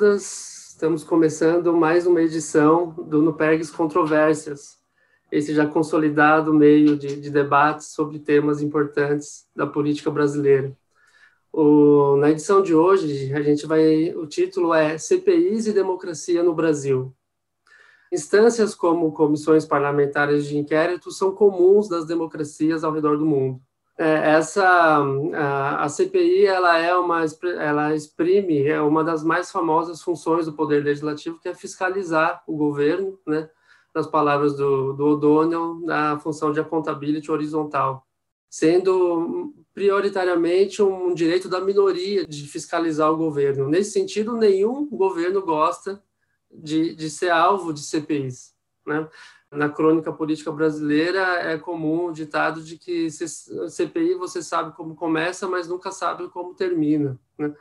todas, estamos começando mais uma edição do Nupergs Controvérsias, esse já consolidado meio de, de debates sobre temas importantes da política brasileira. O, na edição de hoje, a gente vai. O título é CPIs e Democracia no Brasil. Instâncias como comissões parlamentares de inquérito são comuns das democracias ao redor do mundo. É, essa a, a, CPI ela é uma ela exprime é uma das mais famosas funções do poder legislativo que é fiscalizar o governo, né? Nas palavras do, do O'Donnell, na função de accountability horizontal, sendo prioritariamente um direito da minoria de fiscalizar o governo. Nesse sentido, nenhum governo gosta de, de ser alvo de CPIs. Né? Na crônica política brasileira é comum o ditado de que CPI você sabe como começa, mas nunca sabe como termina. Né?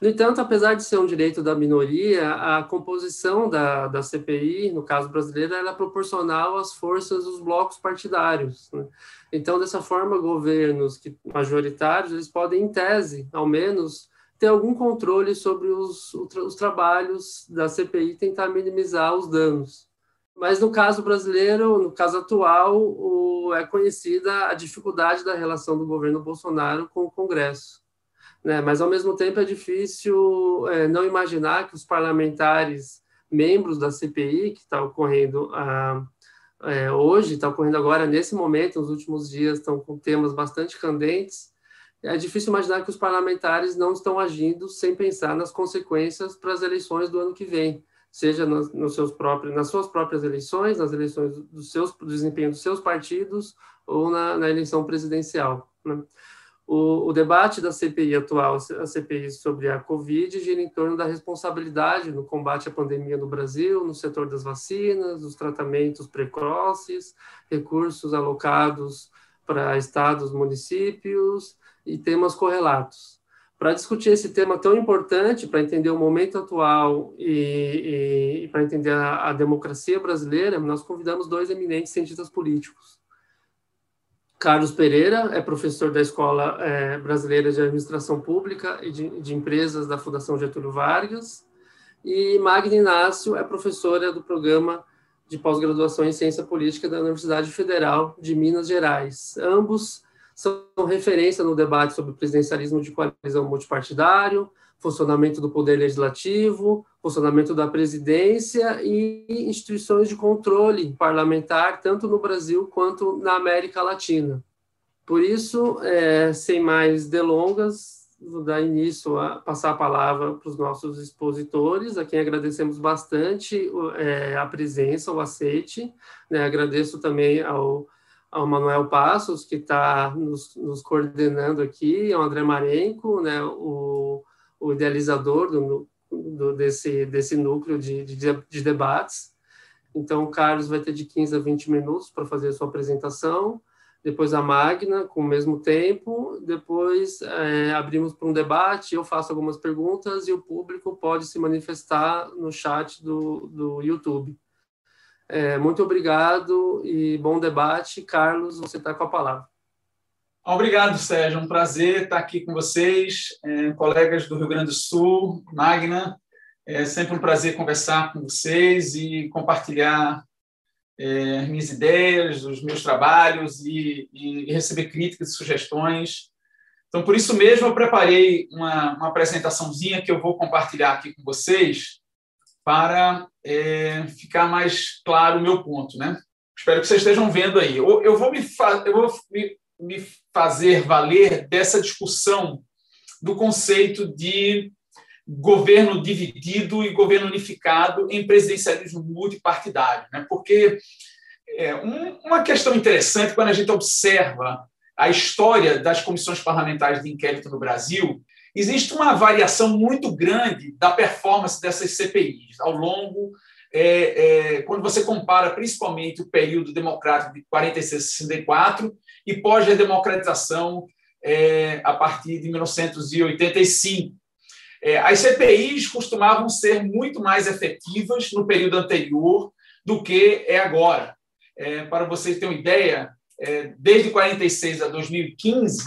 No entanto, apesar de ser um direito da minoria, a composição da, da CPI, no caso brasileiro, era é proporcional às forças dos blocos partidários. Né? Então, dessa forma, governos que, majoritários eles podem, em tese, ao menos, ter algum controle sobre os, os trabalhos da CPI e tentar minimizar os danos. Mas no caso brasileiro, no caso atual, o, é conhecida a dificuldade da relação do governo Bolsonaro com o Congresso. Né? Mas, ao mesmo tempo, é difícil é, não imaginar que os parlamentares, membros da CPI, que está ocorrendo ah, é, hoje, está ocorrendo agora, nesse momento, nos últimos dias, estão com temas bastante candentes, é difícil imaginar que os parlamentares não estão agindo sem pensar nas consequências para as eleições do ano que vem seja nos, nos, seus próprios, nas suas próprias eleições, nas eleições do, seus, do desempenho dos seus partidos ou na, na eleição presidencial. Né? O, o, debate da CPI atual, a CPI sobre a Covid, gira em torno da responsabilidade no combate à pandemia no Brasil, no setor das vacinas, dos tratamentos precoces, recursos alocados para estados, municípios e temas correlatos. Para discutir esse tema tão importante, para entender o momento atual e, e, e para entender a, a, democracia brasileira, nós convidamos dois eminentes cientistas políticos. Carlos Pereira é professor da Escola é, Brasileira de Administração Pública e de, de Empresas da Fundação Getúlio Vargas, e Magna Inácio é professora do programa de pós-graduação em Ciência Política da Universidade Federal de Minas Gerais. Ambos são referência no debate sobre presidencialismo de coalizão multipartidário, funcionamento do poder legislativo, funcionamento da presidência e instituições de controle parlamentar, tanto no Brasil quanto na América Latina. Por isso, é, sem mais delongas, vou dar início a passar a palavra para os nossos expositores, a quem agradecemos bastante é, a presença, o aceite. Né? Agradeço também ao ao Manuel Passos, que está nos, nos, coordenando aqui, ao André Marenco, né, o, o idealizador do, do, desse, desse núcleo de, de, de, debates. Então, o Carlos vai ter de 15 a 20 minutos para fazer a sua apresentação, depois a Magna, com o mesmo tempo, depois é, abrimos para um debate, eu faço algumas perguntas e o público pode se manifestar no chat do, do YouTube. É, muito obrigado e bom debate. Carlos, você está com a palavra. Obrigado, Sérgio. Um prazer estar aqui com vocês, é, colegas do Rio Grande do Sul, Magna. É sempre um prazer conversar com vocês e compartilhar é, minhas ideias, os meus trabalhos e, e, receber críticas e sugestões. Então, por isso mesmo, eu preparei uma, uma apresentaçãozinha que eu vou compartilhar aqui com vocês para é, ficar mais claro o meu ponto, né? Espero que vocês estejam vendo aí. Eu, eu vou, me, eu vou me, me fazer valer dessa discussão do conceito de governo dividido e governo unificado em presidencialismo multipartidário, né? Porque é, um, uma questão interessante quando a gente observa a história das comissões parlamentares de inquérito no Brasil existe uma variação muito grande da performance dessas CPIs ao longo, é, é, quando você compara principalmente o período democrático de 46 a 64 e pós-democratização é, a partir de 1985. É, as CPIs costumavam ser muito mais efetivas no período anterior do que é agora. É, para vocês terem uma ideia, é, desde 46 a 2015,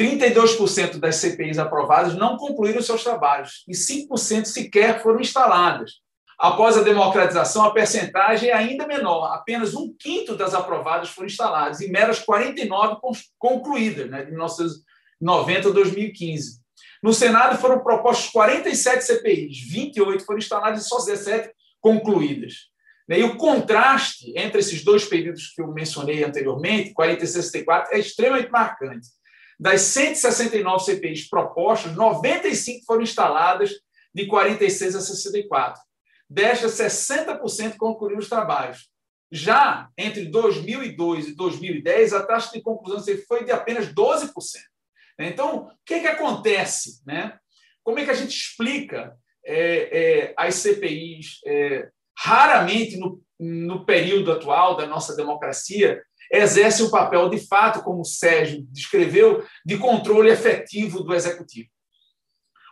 32% das CPIs aprovadas não concluíram seus trabalhos e 5% sequer foram instaladas. Após a democratização, a percentagem é ainda menor, apenas um quinto das aprovadas foram instaladas e meras 49 concluídas, né, de 1990 a 2015. No Senado foram propostos 47 CPIs, 28 foram instaladas e só 17 concluídas. E o contraste entre esses dois períodos que eu mencionei anteriormente, 40 e 64, é extremamente marcante. Das 169 CPIs propostas, 95 foram instaladas de 46 a 64. Destas, 60% concluíram os trabalhos. Já entre 2002 e 2010, a taxa de conclusão foi de apenas 12%. Então, o que, é que acontece? Né? Como é que a gente explica é, é, as CPIs? É, raramente, no, no período atual da nossa democracia, exerce o um papel, de fato, como o Sérgio descreveu, de controle efetivo do executivo.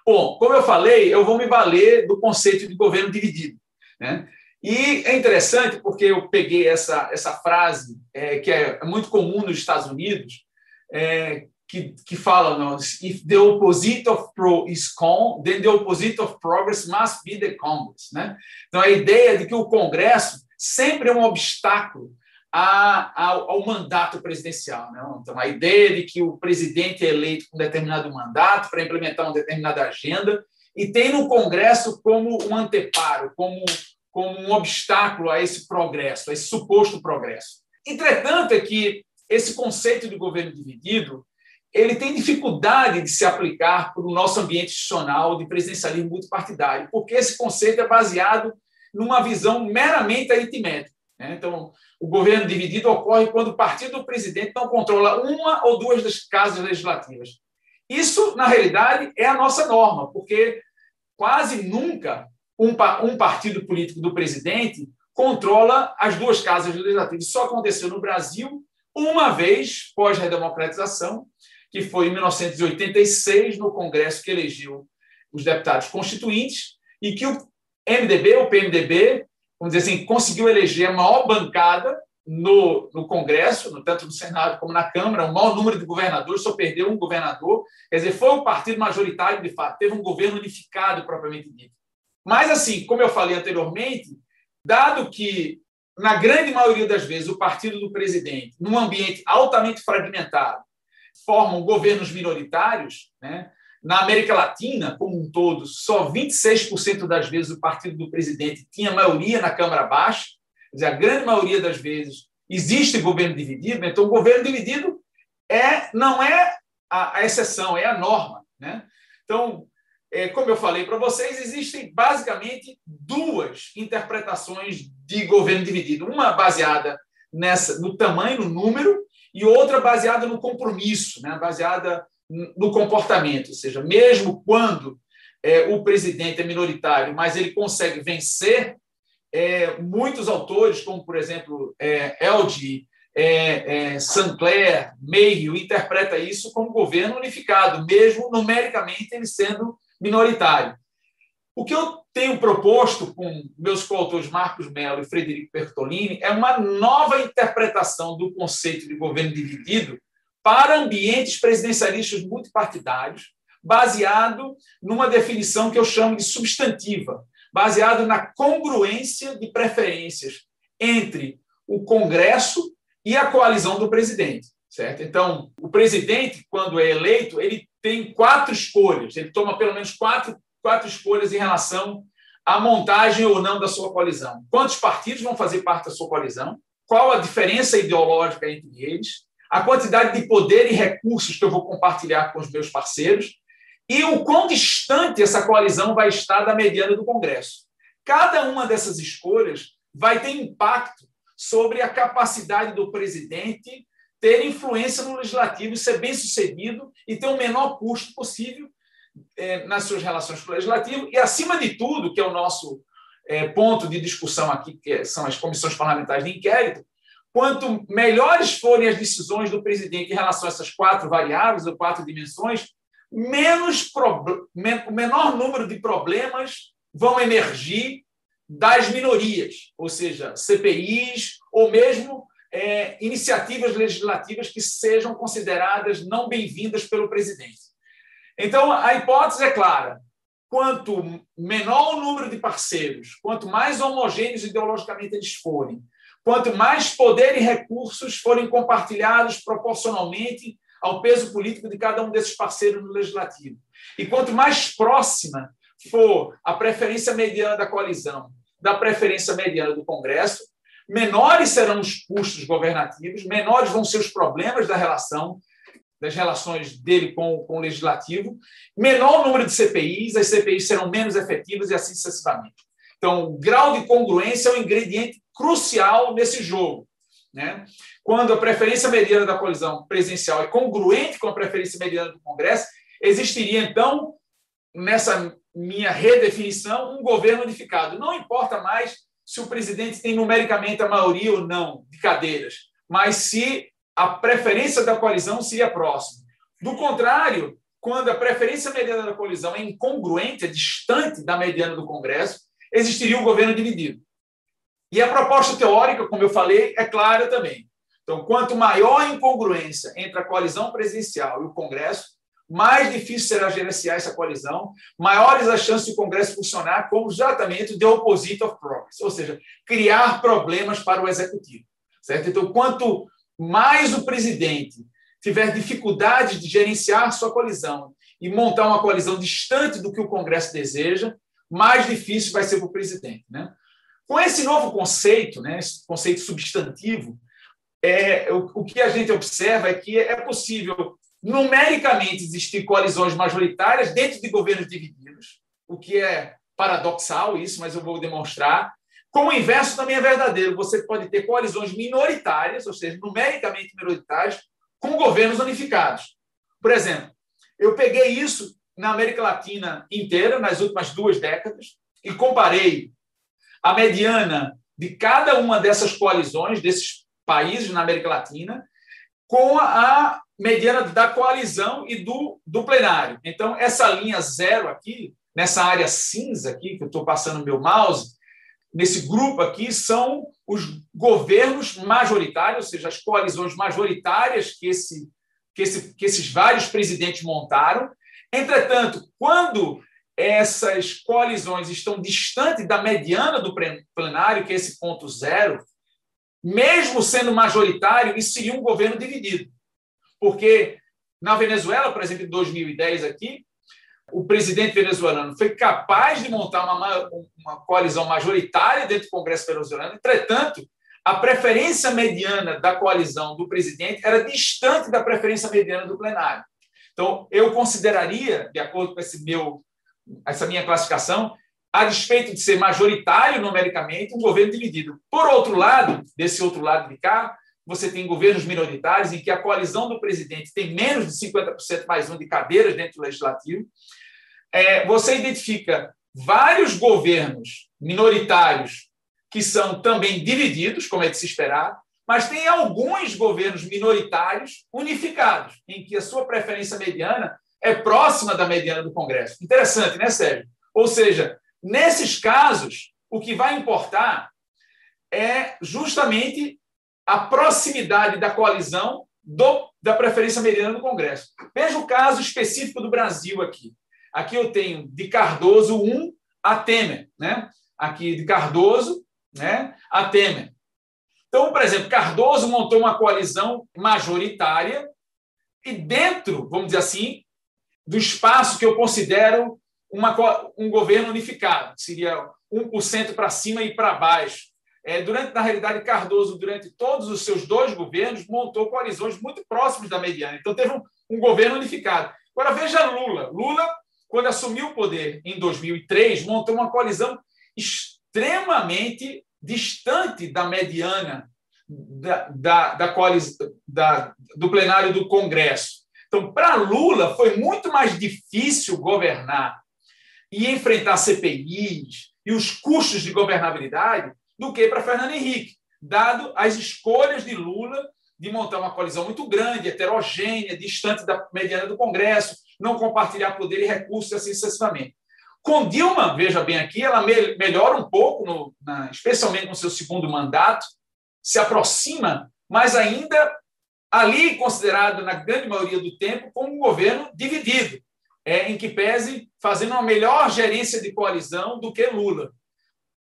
Bom, como eu falei, eu vou me valer do conceito de governo dividido. Né? E é interessante porque eu peguei essa, essa frase, é, que é muito comum nos Estados Unidos, é, que, que fala, não, if the opposite of pro is con, then the opposite of progress must be the Congress. Né? Então, a ideia de que o Congresso sempre é um obstáculo a, ao, ao, mandato presidencial. Né? Então, a ideia de que o presidente é eleito com determinado mandato para implementar uma determinada agenda e tem no Congresso como um anteparo, como, como um obstáculo a esse progresso, a esse suposto progresso. Entretanto, é que esse conceito de governo dividido ele tem dificuldade de se aplicar para o nosso ambiente institucional de presidencialismo multipartidário, porque esse conceito é baseado numa visão meramente aritmética. Né? Então, o governo dividido ocorre quando o partido do presidente não controla uma ou duas das casas legislativas. Isso, na realidade, é a nossa norma, porque quase nunca um, partido político do presidente controla as duas casas legislativas. Isso só aconteceu no Brasil uma vez pós-redemocratização, que foi em 1986, no Congresso que elegeu os deputados constituintes, e que o MDB, o PMDB, vamos dizer assim, conseguiu eleger a maior bancada no, no Congresso, no, tanto no Senado como na Câmara, o maior número de governadores, só perdeu um governador. Quer dizer, foi o partido majoritário, de fato, teve um governo unificado, propriamente dito. Mas, assim, como eu falei anteriormente, dado que, na grande maioria das vezes, o partido do presidente, num ambiente altamente fragmentado, formam governos minoritários, né? Na América Latina, como um todo, só 26% das vezes o partido do presidente tinha maioria na Câmara Baixa, quer dizer, a grande maioria das vezes existe governo dividido, então o governo dividido é, não é a, a exceção, é a norma. Né? Então, é, como eu falei para vocês, existem basicamente duas interpretações de governo dividido. Uma baseada nessa, no tamanho, no número, e outra baseada no compromisso, né? baseada no comportamento, ou seja, mesmo quando é, o presidente é minoritário, mas ele consegue vencer, é, muitos autores, como por exemplo é, LG, é, é, Sinclair, Mayhew, interpreta isso como governo unificado, mesmo numericamente ele sendo minoritário. O que eu tenho proposto com meus coautores Marcos Mello e Frederico Bertolini é uma nova interpretação do conceito de governo dividido para ambientes presidencialistas multipartidários, baseado numa definição que eu chamo de substantiva, baseado na congruência de preferências entre o Congresso e a coalizão do presidente, certo? Então, o presidente, quando é eleito, ele tem quatro escolhas, ele toma pelo menos quatro, quatro escolhas em relação à montagem ou não da sua coalizão. Quantos partidos vão fazer parte da sua coalizão? Qual a diferença ideológica entre eles? A quantidade de poder e recursos que eu vou compartilhar com os meus parceiros e o quão distante essa coalizão vai estar da mediana do Congresso. Cada uma dessas escolhas vai ter impacto sobre a capacidade do presidente ter influência no legislativo, ser bem sucedido e ter o menor custo possível é, nas suas relações com o legislativo e, acima de tudo, que é o nosso é, ponto de discussão aqui, que são as comissões parlamentares de inquérito, Quanto melhores forem as decisões do presidente em relação a essas quatro variáveis ou quatro dimensões, menos o menor número de problemas vão emergir das minorias, ou seja, CPIs ou mesmo é, iniciativas legislativas que sejam consideradas não bem-vindas pelo presidente. Então, a hipótese é clara: quanto menor o número de parceiros, quanto mais homogêneos ideologicamente eles forem, quanto mais poder e recursos forem compartilhados proporcionalmente ao peso político de cada um desses parceiros no legislativo, e quanto mais próxima for a preferência mediana da coalizão da preferência mediana do Congresso, menores serão os custos governativos, menores vão ser os problemas da relação, das relações dele com, com o legislativo, menor o número de CPIs, as CPIs serão menos efetivas e assim sucessivamente. Então, grau de congruência é um ingrediente crucial nesse jogo. Né? Quando a preferência mediana da coalizão presidencial é congruente com a preferência mediana do Congresso, existiria, então, nessa minha redefinição, um governo unificado. Não importa mais se o presidente tem numericamente a maioria ou não de cadeiras, mas se a preferência da coalizão seria próxima. Do contrário, quando a preferência mediana da coalizão é incongruente, é distante da mediana do Congresso, existiria um governo dividido. E a proposta teórica, como eu falei, é clara também. Então, quanto maior a incongruência entre a coalizão presidencial e o Congresso, mais difícil será gerenciar essa coalizão, maiores as chances do Congresso funcionar como exatamente o the opposite of progress, ou seja, criar problemas para o executivo. Certo? Então, quanto mais o presidente tiver dificuldade de gerenciar sua coalizão e montar uma coalizão distante do que o Congresso deseja, mais difícil vai ser para o presidente. Né? Com esse novo conceito, né, esse conceito substantivo, é, o, o que a gente observa é que é possível numericamente existir coalizões majoritárias dentro de governos divididos, o que é paradoxal isso, mas eu vou demonstrar. Como o inverso também é verdadeiro, você pode ter coalizões minoritárias, ou seja, numericamente minoritárias, com governos unificados. Por exemplo, eu peguei isso na América Latina inteira, nas últimas duas décadas, e comparei a mediana de cada uma dessas coalizões, desses países na América Latina, com a mediana da coalizão e do, do plenário. Então, essa linha zero aqui, nessa área cinza aqui, que eu estou passando meu mouse, nesse grupo aqui, são os governos majoritários, ou seja, as coalizões majoritárias que, esse, que, esse, que esses vários presidentes montaram. Entretanto, quando essas coalizões estão distantes da mediana do plenário, que é esse ponto zero, mesmo sendo majoritário, isso seria um governo dividido. Porque na Venezuela, por exemplo, em 2010 aqui, o presidente venezuelano foi capaz de montar uma, uma coalizão majoritária dentro do Congresso venezuelano. Entretanto, a preferência mediana da coalizão do presidente era distante da preferência mediana do plenário. Então, eu consideraria, de acordo com esse meu, essa minha classificação, a despeito de ser majoritário numericamente, um governo dividido. Por outro lado, desse outro lado de cá, você tem governos minoritários em que a coalizão do presidente tem menos de 50% mais um de cadeiras dentro do legislativo. É, você identifica vários governos minoritários que são também divididos, como é de se esperar, mas tem alguns governos minoritários unificados, em que a sua preferência mediana é próxima da mediana do Congresso. Interessante, né, Sérgio? Ou seja, Nesses casos, o que vai importar é justamente a proximidade da coalizão do, da preferência mediana do Congresso. Veja o caso específico do Brasil aqui. Aqui eu tenho de Cardoso 1 a Temer, né? Aqui de Cardoso, né, a Temer. Então, por exemplo, Cardoso montou uma coalizão majoritária e dentro, vamos dizer assim, do espaço que eu considero uma, um governo unificado, que seria 1% para cima e para baixo. É, durante, na realidade, Cardoso, durante todos os seus dois governos, montou coalizões muito próximas da mediana. Então, teve um, um governo unificado. Agora, veja Lula. Lula, quando assumiu o poder em 2003, montou uma coalizão extremamente distante da mediana da, da, da, da, do plenário do Congresso. Então, para Lula, foi muito mais difícil governar e enfrentar CPIs e os custos de governabilidade do que para Fernando Henrique, dado as escolhas de Lula de montar uma coalizão muito grande, heterogênea, distante da mediana do Congresso, não compartilhar poder e recursos, assim sucessivamente. Com Dilma, veja bem aqui, ela melhora um pouco, no, na, especialmente no seu segundo mandato, se aproxima mas ainda ali considerado, na grande maioria do tempo, como um governo dividido, é, em que pese fazendo uma melhor gerência de coalizão do que Lula.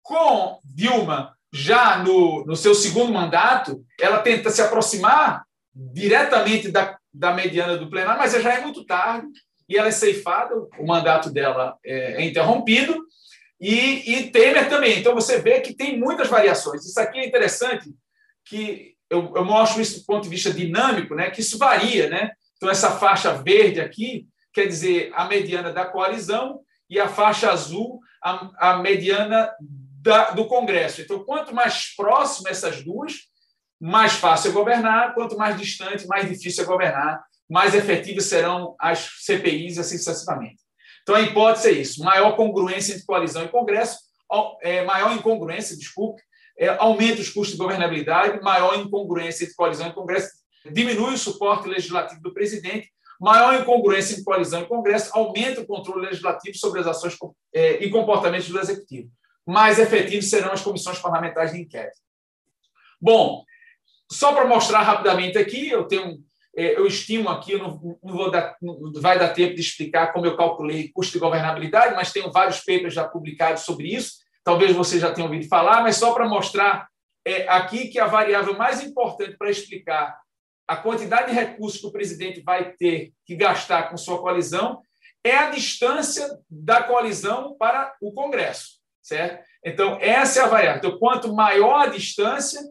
Com Dilma, já no, no seu segundo mandato, ela tenta se aproximar diretamente da, da mediana do plenário, mas já é muito tarde e ela é ceifada, o mandato dela é, é interrompido, e, e Temer também. Então, você vê que tem muitas variações. Isso aqui é interessante, que eu, eu mostro isso do ponto de vista dinâmico, né, que isso varia. Né? Então, essa faixa verde aqui quer dizer a mediana da coalizão e a faixa azul, a, a mediana da, do Congresso. Então, quanto mais próximo essas duas, mais fácil é governar, quanto mais distante, mais difícil é governar, mais efetivas serão as CPIs, assim sucessivamente. Então, a hipótese é isso: maior congruência entre coalizão e Congresso, é, maior incongruência, desculpe, é, aumenta os custos de governabilidade, maior incongruência entre coalizão e Congresso, diminui o suporte legislativo do presidente, maior incongruência entre coalizão e Congresso, aumenta o controle legislativo sobre as ações é, e comportamentos do Executivo. Mais efetivos serão as comissões parlamentares de inquérito. Bom, só para mostrar rapidamente aqui, eu tenho eu estimo aqui, não, não, vou dar, não vai dar tempo de explicar como eu calculei custo de governabilidade, mas tenho vários papers já publicados sobre isso. Talvez você já tenha ouvido falar, mas só para mostrar é, aqui que a variável mais importante para explicar a quantidade de recursos que o presidente vai ter que gastar com sua coalizão é a distância da coalizão para o Congresso, certo? Então, essa é a variável. Então, quanto maior a distância,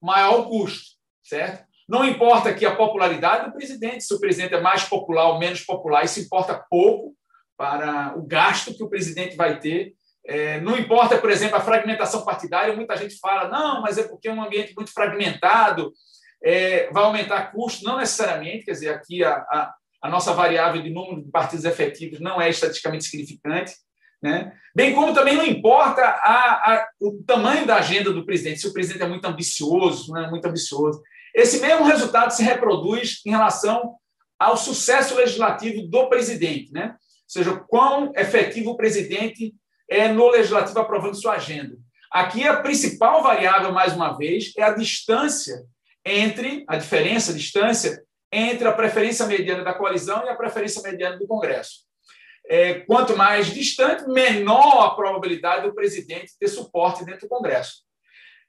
maior o custo, certo? Não importa aqui a popularidade do presidente, se o presidente é mais popular ou menos popular, isso importa pouco para o gasto que o presidente vai ter. É, não importa, por exemplo, a fragmentação partidária, muita gente fala, não, mas é porque é um ambiente muito fragmentado, é, vai aumentar custo. Não necessariamente, quer dizer, aqui a, a, a nossa variável de número de partidos efetivos não é estatisticamente significante. Né? Bem como também não importa a, a, o tamanho da agenda do presidente, se o presidente é muito ambicioso, não é muito ambicioso. Esse mesmo resultado se reproduz em relação ao sucesso legislativo do presidente, né? ou seja, quão efetivo o presidente é no legislativo aprovando sua agenda. Aqui a principal variável, mais uma vez, é a distância entre, a diferença, a distância entre a preferência mediana da coalizão e a preferência mediana do Congresso. É, quanto mais distante, menor a probabilidade do presidente ter suporte dentro do Congresso.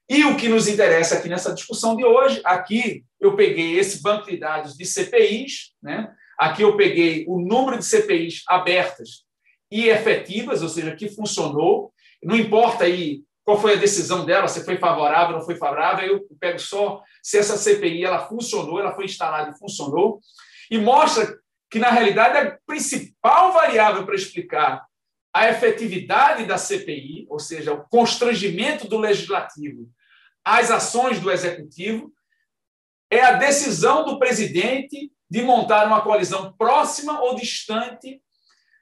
E o que nos interessa aqui nessa discussão de hoje, aqui eu peguei esse banco de dados de CPIs, né? aqui eu peguei o número de CPIs abertas e efetivas, ou seja, que funcionou. Não importa aí qual foi a decisão dela, se foi favorável ou não foi favorável, eu pego só se essa CPI ela funcionou, ela foi instalada e funcionou, e mostra que, na realidade, a principal variável para explicar a efetividade da CPI, ou seja, o constrangimento do legislativo às ações do executivo, é a decisão do presidente de montar uma coalizão próxima ou distante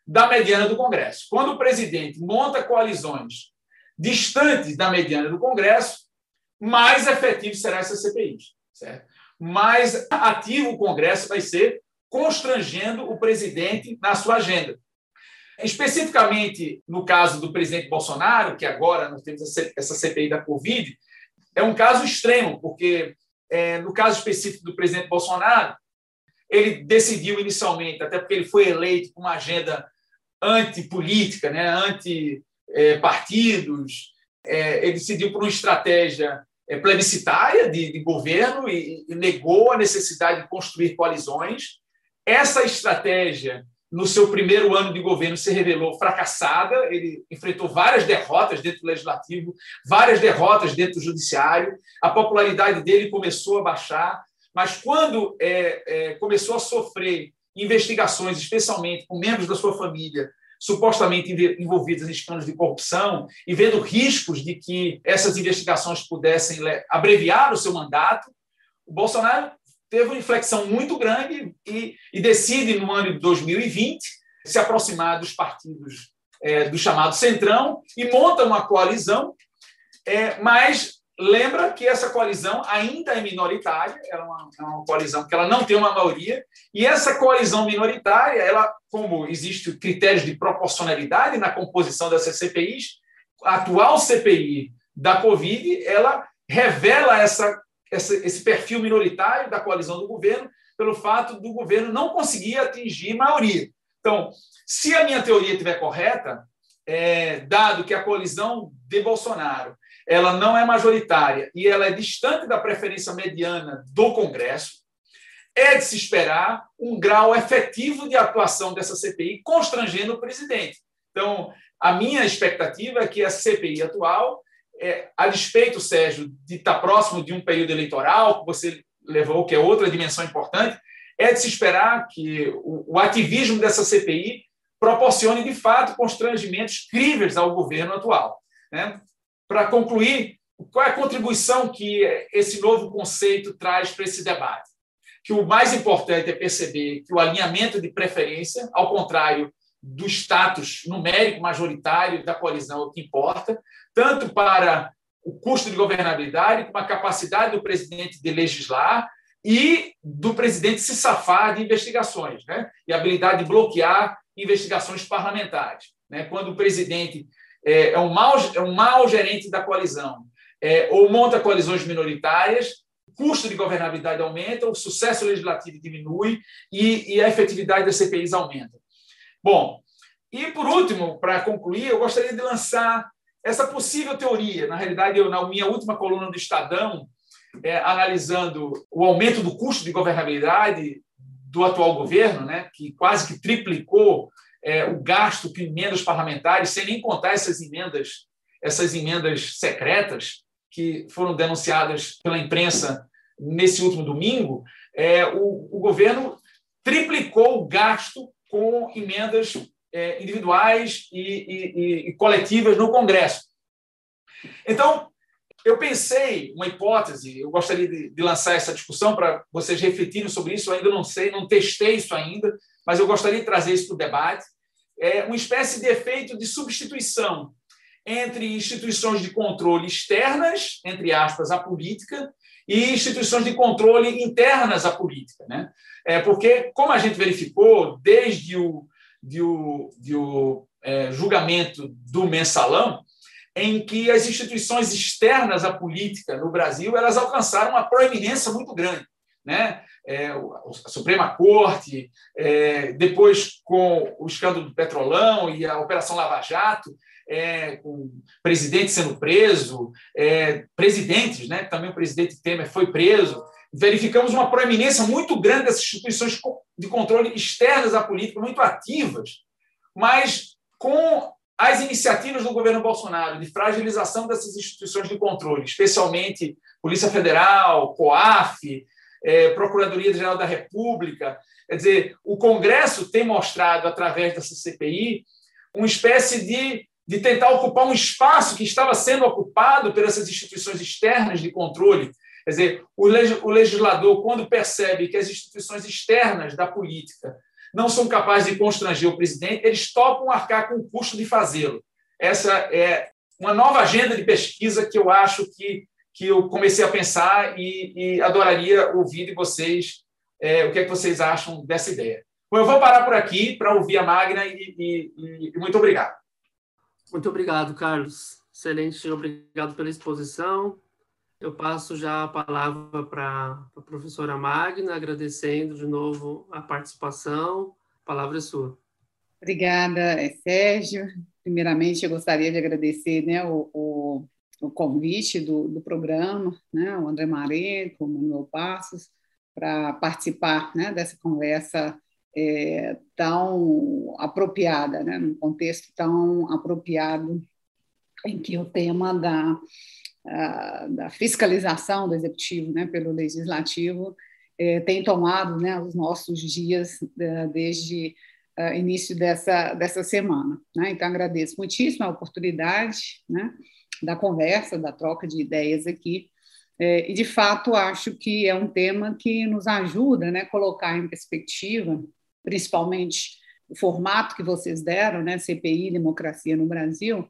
da mediana do Congresso. Quando o presidente monta coalizões distantes da mediana do Congresso, mais efetivo será essa CPI, certo? Mais ativo o Congresso vai ser constrangendo o presidente na sua agenda. Especificamente no caso do presidente Bolsonaro, que agora nós temos essa CPI da Covid, é um caso extremo, porque é, no caso específico do presidente Bolsonaro, ele decidiu inicialmente, até porque ele foi eleito com uma agenda antipolítica, né, anti-partidos, é, ele decidiu por uma estratégia é, plebiscitária de, de governo e, e negou a necessidade de construir coalizões. Essa estratégia no seu primeiro ano de governo, se revelou fracassada. Ele enfrentou várias derrotas dentro do legislativo, várias derrotas dentro do judiciário. A popularidade dele começou a baixar. Mas quando é, é, começou a sofrer investigações, especialmente com membros da sua família, supostamente envolvidos em escândalos de corrupção, e vendo riscos de que essas investigações pudessem abreviar o seu mandato, o Bolsonaro teve uma inflexão muito grande e, e decide, no ano de 2020, se aproximar dos partidos é, do chamado Centrão e monta uma coalizão, é, mas lembra que essa coalizão ainda é minoritária, é uma, é uma, coalizão que ela não tem uma maioria, e essa coalizão minoritária, ela, como existe critérios de proporcionalidade na composição dessas CPIs, a atual CPI da Covid, ela revela essa esse, esse perfil minoritário da coalizão do governo, pelo fato do governo não conseguir atingir maioria. Então, se a minha teoria estiver correta, é, dado que a coalizão de Bolsonaro ela não é majoritária e ela é distante da preferência mediana do Congresso, é de se esperar um grau efetivo de atuação dessa CPI constrangendo o presidente. Então, a minha expectativa é que a CPI atual, é, a despeito, Sérgio, de estar próximo de um período eleitoral, que você levou, que é outra dimensão importante, é de se esperar que o, o ativismo dessa CPI proporcione, de fato, constrangimentos críveis ao governo atual. Né? Para concluir, qual é a contribuição que esse novo conceito traz para esse debate? Que o mais importante é perceber que o alinhamento de preferência, ao contrário do status numérico majoritário da coalizão, é o que importa, tanto para o custo de governabilidade, como a capacidade do presidente de legislar e do presidente se safar de investigações, né? e a habilidade de bloquear investigações parlamentares. Né? Quando o presidente é, é, um, mau, é um mau gerente da coalizão, é, ou monta coalizões minoritárias, o custo de governabilidade aumenta, o sucesso legislativo diminui e, e a efetividade das CPIs aumenta. Bom, e por último, para concluir, eu gostaria de lançar essa possível teoria. Na realidade, eu, na minha última coluna do Estadão, é, analisando o aumento do custo de governabilidade do atual governo, né, que quase que triplicou é, o gasto com emendas parlamentares, sem nem contar essas emendas, essas emendas secretas que foram denunciadas pela imprensa nesse último domingo, é, o, o governo triplicou o gasto com emendas é, individuais e, e, e, coletivas no Congresso. Então, eu pensei uma hipótese, eu gostaria de, de lançar essa discussão para vocês refletirem sobre isso. Eu ainda não sei, não testei isso ainda, mas eu gostaria de trazer isso para o debate é uma espécie de efeito de substituição entre instituições de controle externas, entre aspas, à política, e instituições de controle internas à política. Né? É, porque, como a gente verificou desde o, de o, de o é, julgamento do mensalão, em que as instituições externas à política no Brasil elas alcançaram uma proeminência muito grande. Né? é, a Suprema Corte, é, depois com o escândalo do Petrolão e a Operação Lava Jato, é, com o presidente sendo preso, é, presidentes, né, também o presidente Temer foi preso, verificamos uma proeminência muito grande dessas instituições de controle externas à política, muito ativas, mas com as iniciativas do governo Bolsonaro de fragilização dessas instituições de controle, especialmente Polícia Federal, COAF, é, Procuradoria-Geral da República. Quer dizer, o Congresso tem mostrado, através dessa CPI, uma espécie de, de tentar ocupar um espaço que estava sendo ocupado por essas instituições externas de controle. Quer dizer, o legislador, quando percebe que as instituições externas da política não são capazes de constranger o presidente, eles topam arcar com o custo de fazê-lo. Essa é uma nova agenda de pesquisa que eu acho que que eu comecei a pensar e, e adoraria ouvir de vocês é, o que é que vocês acham dessa ideia. Bom, eu vou parar por aqui para ouvir a Magna e, e, e, muito obrigado. Muito obrigado, Carlos. Excelente, obrigado pela exposição. Eu passo já a palavra para a professora Magna, agradecendo de novo a participação. A palavra é sua. Obrigada, Sérgio. Primeiramente, eu gostaria de agradecer né, o, o o convite do, do programa, né, o André Marenco, o Manuel Passos, para participar né, dessa conversa é, tão apropriada, né, num contexto tão apropriado em que o tema da, da fiscalização do executivo né, pelo legislativo é, tem tomado né, os nossos dias é, desde uh, início dessa, dessa semana. Né? Então, agradeço muitíssimo a oportunidade né, da conversa, da troca de ideias aqui. É, e, de fato, acho que é um tema que nos ajuda né, a colocar em perspectiva, principalmente o formato que vocês deram, né, CPI, Democracia no Brasil,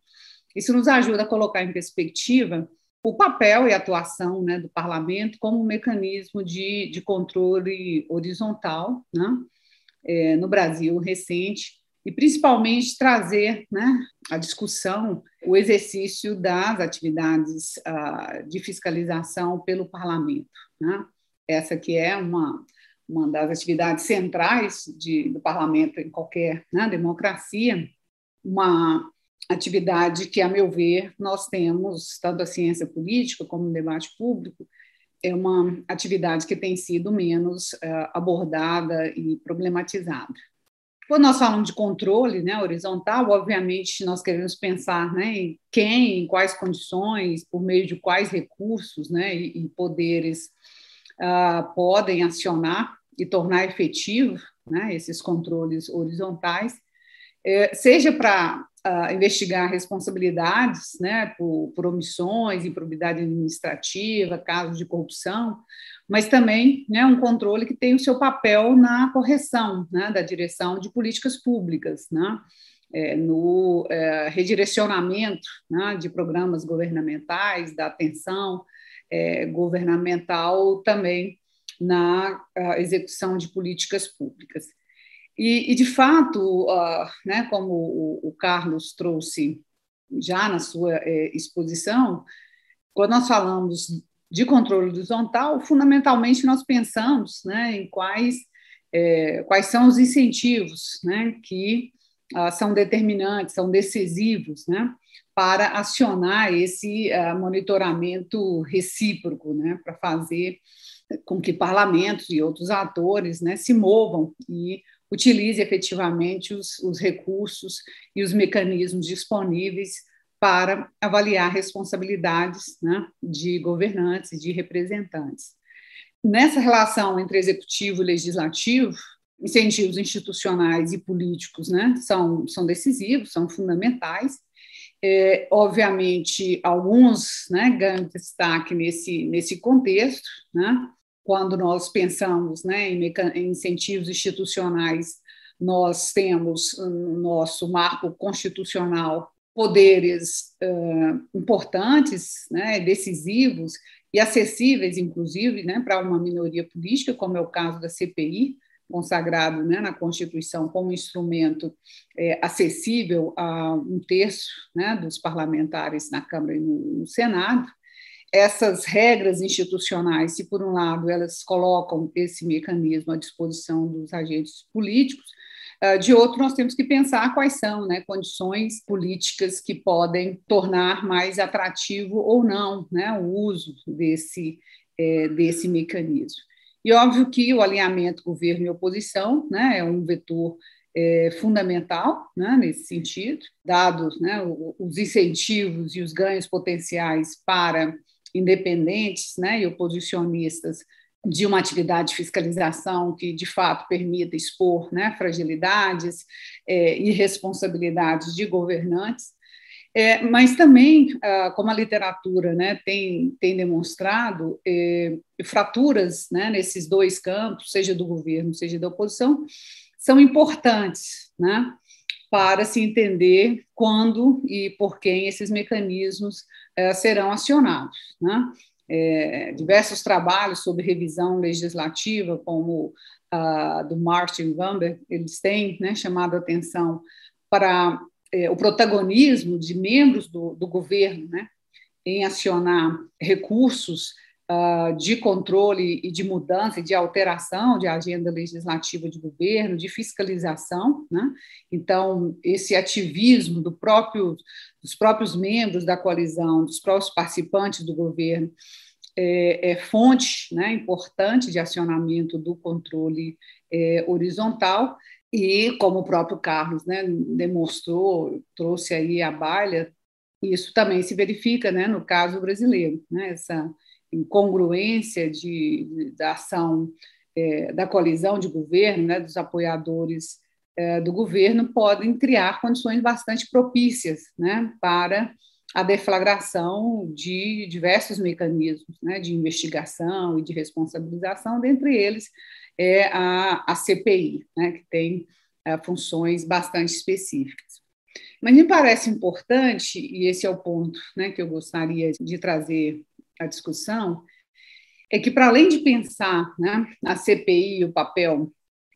isso nos ajuda a colocar em perspectiva o papel e atuação né, do parlamento como um mecanismo de, de controle horizontal né, é, no Brasil recente, e principalmente trazer né, a discussão, o exercício das atividades uh, de fiscalização pelo parlamento. Né? Essa que é uma, uma das atividades centrais de, do parlamento em qualquer né, democracia, uma atividade que, a meu ver, nós temos, tanto a ciência política como o debate público, é uma atividade que tem sido menos uh, abordada e problematizada. Quando nós falamos de controle né, horizontal, obviamente nós queremos pensar né, em quem, em quais condições, por meio de quais recursos né, e, e poderes uh, podem acionar e tornar efetivo né, esses controles horizontais, seja para uh, investigar responsabilidades né, por, por omissões, improbidade administrativa, casos de corrupção, mas também né, um controle que tem o seu papel na correção né, da direção de políticas públicas, né, é, no é, redirecionamento né, de programas governamentais, da atenção é, governamental também na execução de políticas públicas. E, e de fato, uh, né, como o, o, Carlos trouxe já na sua é, exposição, quando nós falamos de controle horizontal, fundamentalmente nós pensamos né, em quais, é, quais são os incentivos né, que uh, são determinantes, são decisivos né, para acionar esse uh, monitoramento recíproco, né, para fazer com que parlamentos e outros atores né, se movam e utilize efetivamente os, os recursos e os mecanismos disponíveis para avaliar responsabilidades né, de governantes de representantes. Nessa relação entre executivo e legislativo, incentivos institucionais e políticos né, são, são decisivos, são fundamentais. É, obviamente, alguns né, ganham destaque nesse, nesse contexto, né, quando nós pensamos né, em, em incentivos institucionais, nós temos no nosso marco constitucional poderes uh, importantes, né, decisivos e acessíveis, inclusive, né, para uma minoria política, como é o caso da CPI, consagrado né, na Constituição como instrumento é, acessível a um terço né, dos parlamentares na Câmara e no, no Senado essas regras institucionais, se por um lado elas colocam esse mecanismo à disposição dos agentes políticos, ah, de outro nós temos que pensar quais são né, condições políticas que podem tornar mais atrativo ou não né, o uso desse, é, desse mecanismo. E óbvio que o alinhamento governo e oposição né, é um vetor é, fundamental né, nesse sentido, dados né, os incentivos e os ganhos potenciais para independentes né, e oposicionistas de uma atividade de fiscalização que, de fato, permita expor né, fragilidades é, e responsabilidades de governantes, é, mas também, ah, como a literatura né, tem, tem demonstrado, é, fraturas né, nesses dois campos, seja do governo, seja da oposição, são importantes né, para se entender quando e por quem esses mecanismos eh, serão acionados. Né? É, diversos trabalhos sobre revisão legislativa, como a do Martin Wamberg, eles têm né, chamado a atenção para é, o protagonismo de membros do, do governo né, em acionar recursos de controle e de mudança e de alteração de agenda legislativa de governo, de fiscalização. Né? Então, esse ativismo do próprio, dos próprios membros da coalizão, dos próprios participantes do governo, é, é fonte né, importante de acionamento do controle é, horizontal. E, como o próprio Carlos né, demonstrou, trouxe aí a baila, isso também se verifica né, no caso brasileiro, né, essa incongruência de, de da ação é, da coalizão de governo, né, dos apoiadores é, do governo, podem criar condições bastante propícias né, para a deflagração de diversos mecanismos né, de investigação e de responsabilização, dentre eles é a, a CPI, né, que tem é, funções bastante específicas. Mas me parece importante, e esse é o ponto né, que eu gostaria de trazer a discussão, é que, para além de pensar né, a CPI, o papel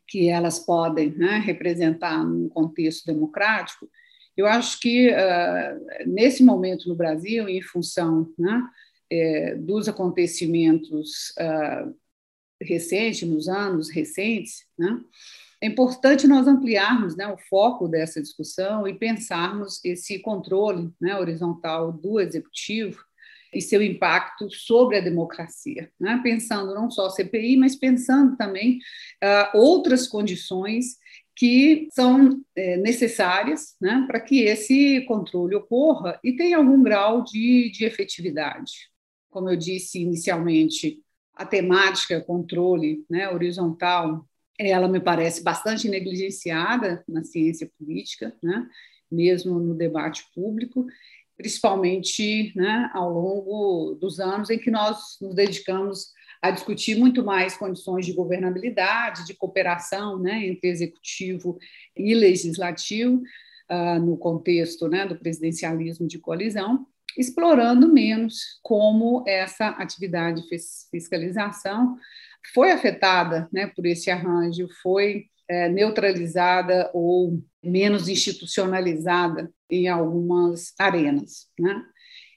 que elas podem né, representar no contexto democrático, eu acho que uh, nesse momento no Brasil, em função né, é, dos acontecimentos uh, recentes, nos anos recentes, né, é importante nós ampliarmos né, o foco dessa discussão e pensarmos esse controle né, horizontal do executivo e seu impacto sobre a democracia, né? pensando não só a CPI, mas pensando também uh, outras condições que são é, necessárias né, para que esse controle ocorra e tenha algum grau de, de efetividade. Como eu disse inicialmente, a temática controle né, horizontal ela me parece bastante negligenciada na ciência política, né? mesmo no debate público, principalmente né, ao longo dos anos em que nós nos dedicamos a discutir muito mais condições de governabilidade, de cooperação né, entre executivo e legislativo, uh, no contexto né, do presidencialismo de coalizão, explorando menos como essa atividade de fiscalização foi afetada né, por esse arranjo, foi neutralizada ou menos institucionalizada em algumas arenas. Né?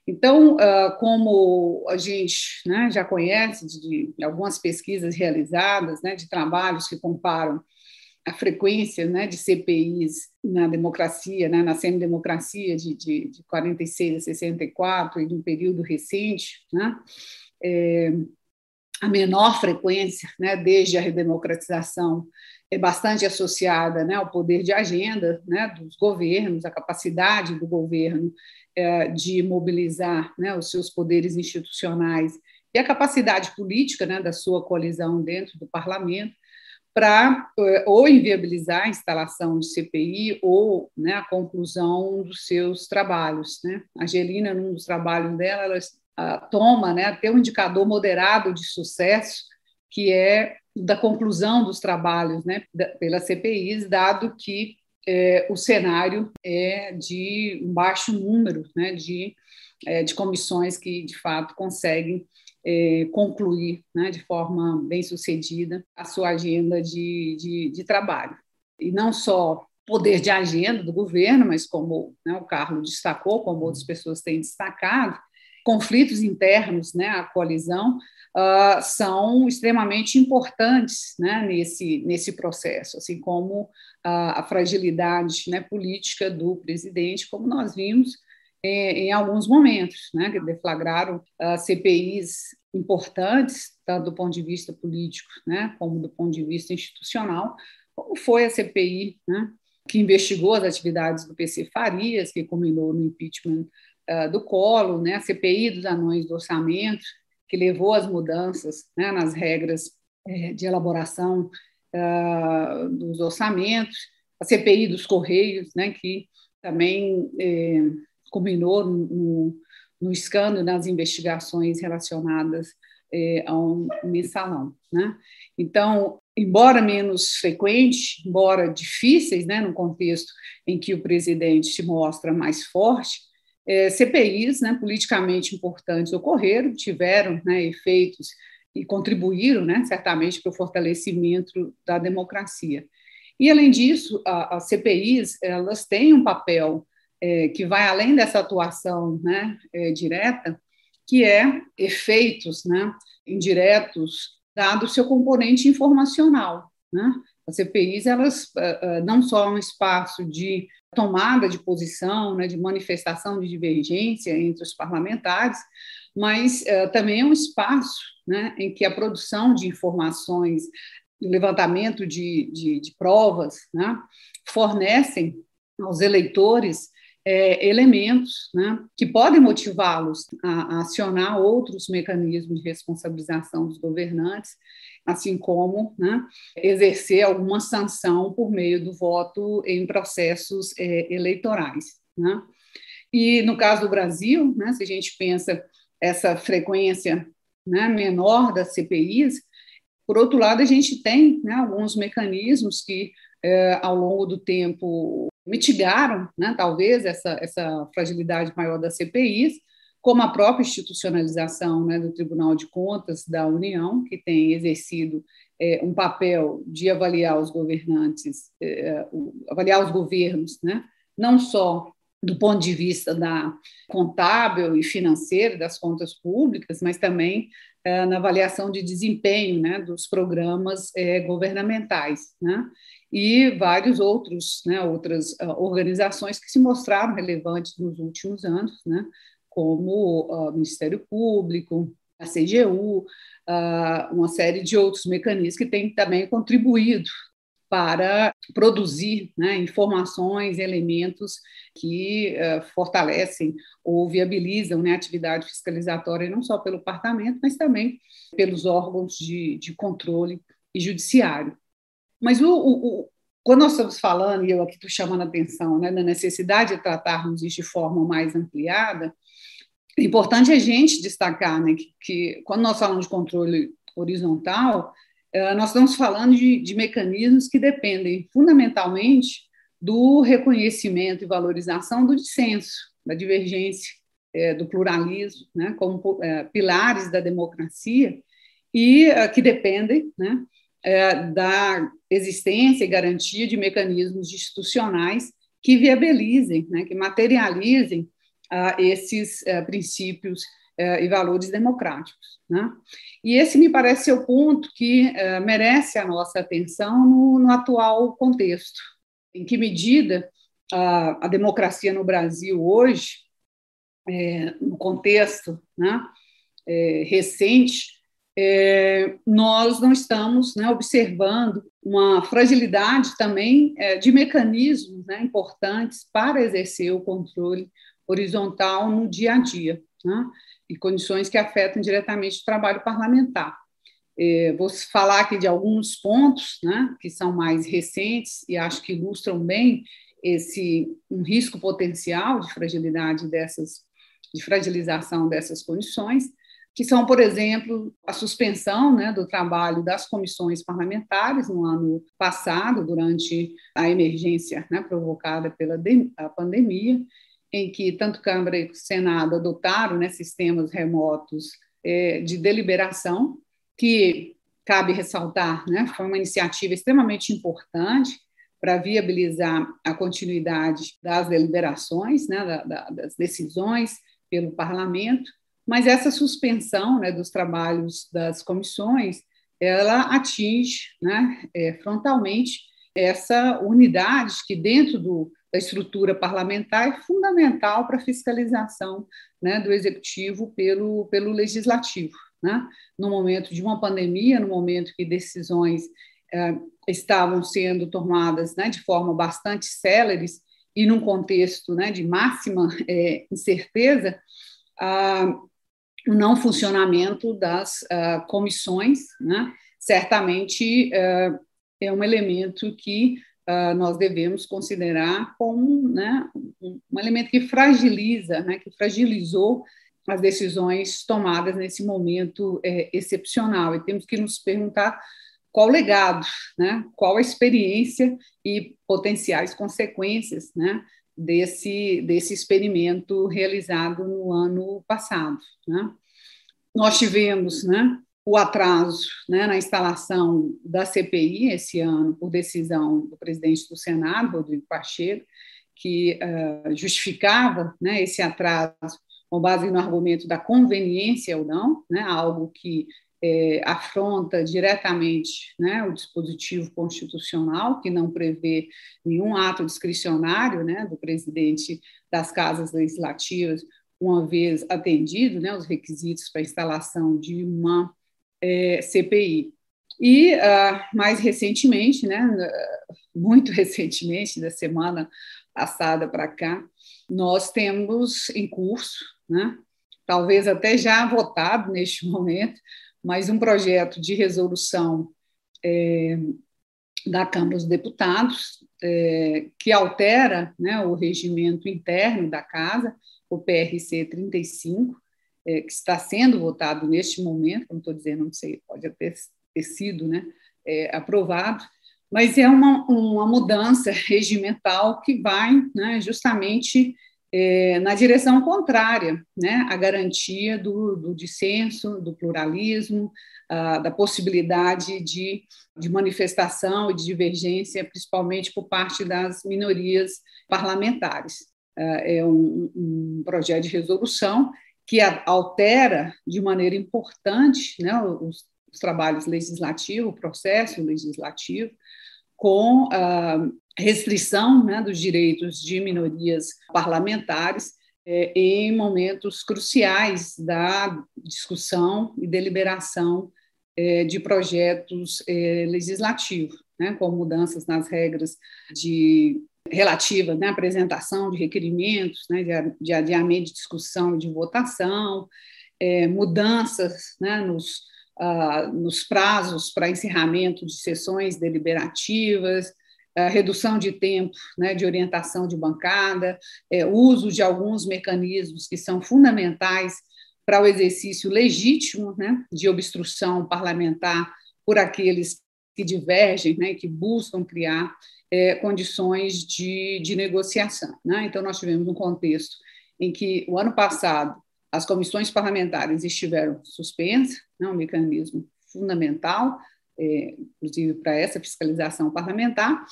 Então, uh, como a gente né, já conhece de, algumas pesquisas realizadas, né, de trabalhos que comparam a frequência né, de CPIs na democracia, né, na semidemocracia de, de, de 46 a 64 e no período recente, né, é, a menor frequência, né, desde a redemocratização, é bastante associada né, ao poder de agenda né, dos governos, a capacidade do governo é, de mobilizar né, os seus poderes institucionais e a capacidade política né, da sua coalizão dentro do parlamento para é, ou inviabilizar a instalação de CPI ou né, a conclusão dos seus trabalhos. Né? A Angelina, num dos trabalhos dela, ela toma né, até um indicador moderado de sucesso, que é da conclusão dos trabalhos né, pela CPIs, dado que é, o cenário é de um baixo número né, de, é, de comissões que, de fato, conseguem é, concluir né, de forma bem sucedida a sua agenda de, de, de, trabalho. E não só poder de agenda do governo, mas como né, o Carlos destacou, como outras pessoas têm destacado, conflitos internos né, à coalizão uh, são extremamente importantes né, nesse, nesse processo, assim como a, a fragilidade né, política do presidente, como nós vimos em, em alguns momentos, né, que deflagraram uh, CPIs importantes, tanto do ponto de vista político né, como do ponto de vista institucional, como foi a CPI, né, que investigou as atividades do PC Farias, que culminou no impeachment uh, do Colo, né, a CPI dos anões do orçamento, que levou às mudanças né, nas regras é, de elaboração uh, dos orçamentos, a CPI dos Correios, né, que também é, culminou no, no escândalo nas investigações relacionadas é, a um mensalão. Né? Então, embora menos frequente, embora difíceis, né, no contexto em que o presidente se mostra mais forte, é, CPIs né, politicamente importantes ocorreram, tiveram né, efeitos e contribuíram né, certamente para o fortalecimento da democracia. E, além disso, as CPIs elas têm um papel é, que vai além dessa atuação né, é, direta, que é efeitos né, indiretos, dado o seu componente informacional. Né? As CPIs, elas não só um espaço de tomada de posição, né, de manifestação de divergência entre os parlamentares, mas uh, também é um espaço né, em que a produção de informações, o levantamento de, de, de provas, né, fornecem aos eleitores é, elementos né, que podem motivá-los a, a, acionar outros mecanismos de responsabilização dos governantes, assim como né, exercer alguma sanção por meio do voto em processos é, eleitorais. Né. E no caso do Brasil, né, se a gente pensa essa frequência né, menor das CPIs, por outro lado, a gente tem né, alguns mecanismos que, é, ao longo do tempo, mitigaram, né, talvez, essa, essa fragilidade maior das CPIs, como a própria institucionalização né, do Tribunal de Contas da União, que tem exercido é, um papel de avaliar os governantes, é, avaliar os governos, né, não só do ponto de vista da contábil e financeiro das contas públicas, mas também é, na avaliação de desempenho né, dos programas é, governamentais, né, e vários outros, né, outras uh, organizações que se mostraram relevantes nos últimos anos, né, como o Ministério Público, a CGU, uma série de outros mecanismos que têm também contribuído para produzir né, informações, elementos que uh, fortalecem ou viabilizam né, a atividade fiscalizatória, não só pelo parlamento, mas também pelos órgãos de, de controle e judiciário. Mas o, o, quando nós estamos falando, e eu aqui estou chamando a atenção né, da necessidade de tratarmos isso de forma mais ampliada, é importante a gente destacar né, que, que quando nós falamos de controle horizontal, eh, nós estamos falando de, de mecanismos que dependem fundamentalmente do reconhecimento e valorização do dissenso, da divergência, é, do pluralismo, né, como é, pilares da democracia, e é, que dependem né, da existência e garantia de mecanismos institucionais que viabilizem, né, que materializem ah, esses princípios e valores democráticos. Né? E esse me parece ser o ponto que uh, merece a nossa atenção no, no, atual contexto. Em que medida uh, a democracia no Brasil hoje, é, no contexto né, é, recente, é, nós não estamos né, observando uma fragilidade também de mecanismos né, importantes para exercer o controle horizontal no dia a dia. Né? e condições que afetam diretamente o trabalho parlamentar. É, vou falar aqui de alguns pontos, né, que são mais recentes e acho que ilustram bem esse um risco potencial de fragilidade dessas, de fragilização dessas condições, que são, por exemplo, a suspensão né, do trabalho das comissões parlamentares no ano passado, durante a emergência né, provocada pela pandemia, em que tanto Câmara e Senado adotaram né, sistemas remotos é, de deliberação, que cabe ressaltar, né, foi uma iniciativa extremamente importante para viabilizar a continuidade das deliberações, né, da, da, das decisões pelo parlamento, mas essa suspensão né, dos trabalhos das comissões, ela atinge né, é, frontalmente essa unidade que dentro do, da estrutura parlamentar é fundamental para a fiscalização né, do executivo pelo, pelo legislativo. Né? No momento de uma pandemia, no momento que decisões eh, estavam sendo tomadas né, de forma bastante céleres e num contexto né, de máxima eh, incerteza, o não funcionamento das ah, comissões, né, certamente é um elemento que uh, nós devemos considerar como né, um, um, elemento que fragiliza, né, que fragilizou as decisões tomadas nesse momento é, excepcional. E temos que nos perguntar qual o legado, né, qual a experiência e potenciais consequências né, desse, desse experimento realizado no ano passado. Né. Nós tivemos né, o atraso né, na instalação da CPI esse ano, por decisão do presidente do Senado, Rodrigo Pacheco, que uh, justificava né, esse atraso com base no argumento da conveniência ou não, né, algo que é, afronta diretamente né, o dispositivo constitucional, que não prevê nenhum ato discricionário né, do presidente das casas legislativas, uma vez atendido né, os requisitos para instalação de uma é, CPI. E, uh, mais recentemente, né, muito recentemente, da semana passada para cá, nós temos em curso, né, talvez até já votado neste momento, mas um projeto de resolução é, da Câmara dos Deputados é, que altera né, o regimento interno da Casa, o PRC 35, é, que está sendo votado neste momento, como estou dizendo, não sei, pode até ter sido né, é, aprovado, mas é uma, uma mudança regimental que vai né, justamente é, na direção contrária, né, a garantia do, do dissenso, do pluralismo, ah, da possibilidade de, de manifestação e de divergência, principalmente por parte das minorias parlamentares. Ah, é um, um projeto de resolução que altera de maneira importante né, os, os trabalhos legislativos, o processo legislativo, com a restrição né, dos direitos de minorias parlamentares é, em momentos cruciais da discussão e deliberação é, de projetos é, legislativos, né, com mudanças nas regras de relativa né, apresentação de requerimentos, né, de, adiamento de discussão e de votação, é, mudanças né, nos uh, nos prazos para encerramento de sessões deliberativas, a redução de tempo né, de orientação de bancada, é, uso de alguns mecanismos que são fundamentais para o exercício legítimo né, de obstrução parlamentar por aqueles que divergem, né, que buscam criar é, condições de, de negociação. Né? Então, nós tivemos um contexto em que, o ano passado, as comissões parlamentares estiveram suspensas, né, um mecanismo fundamental, é, inclusive para essa fiscalização parlamentar,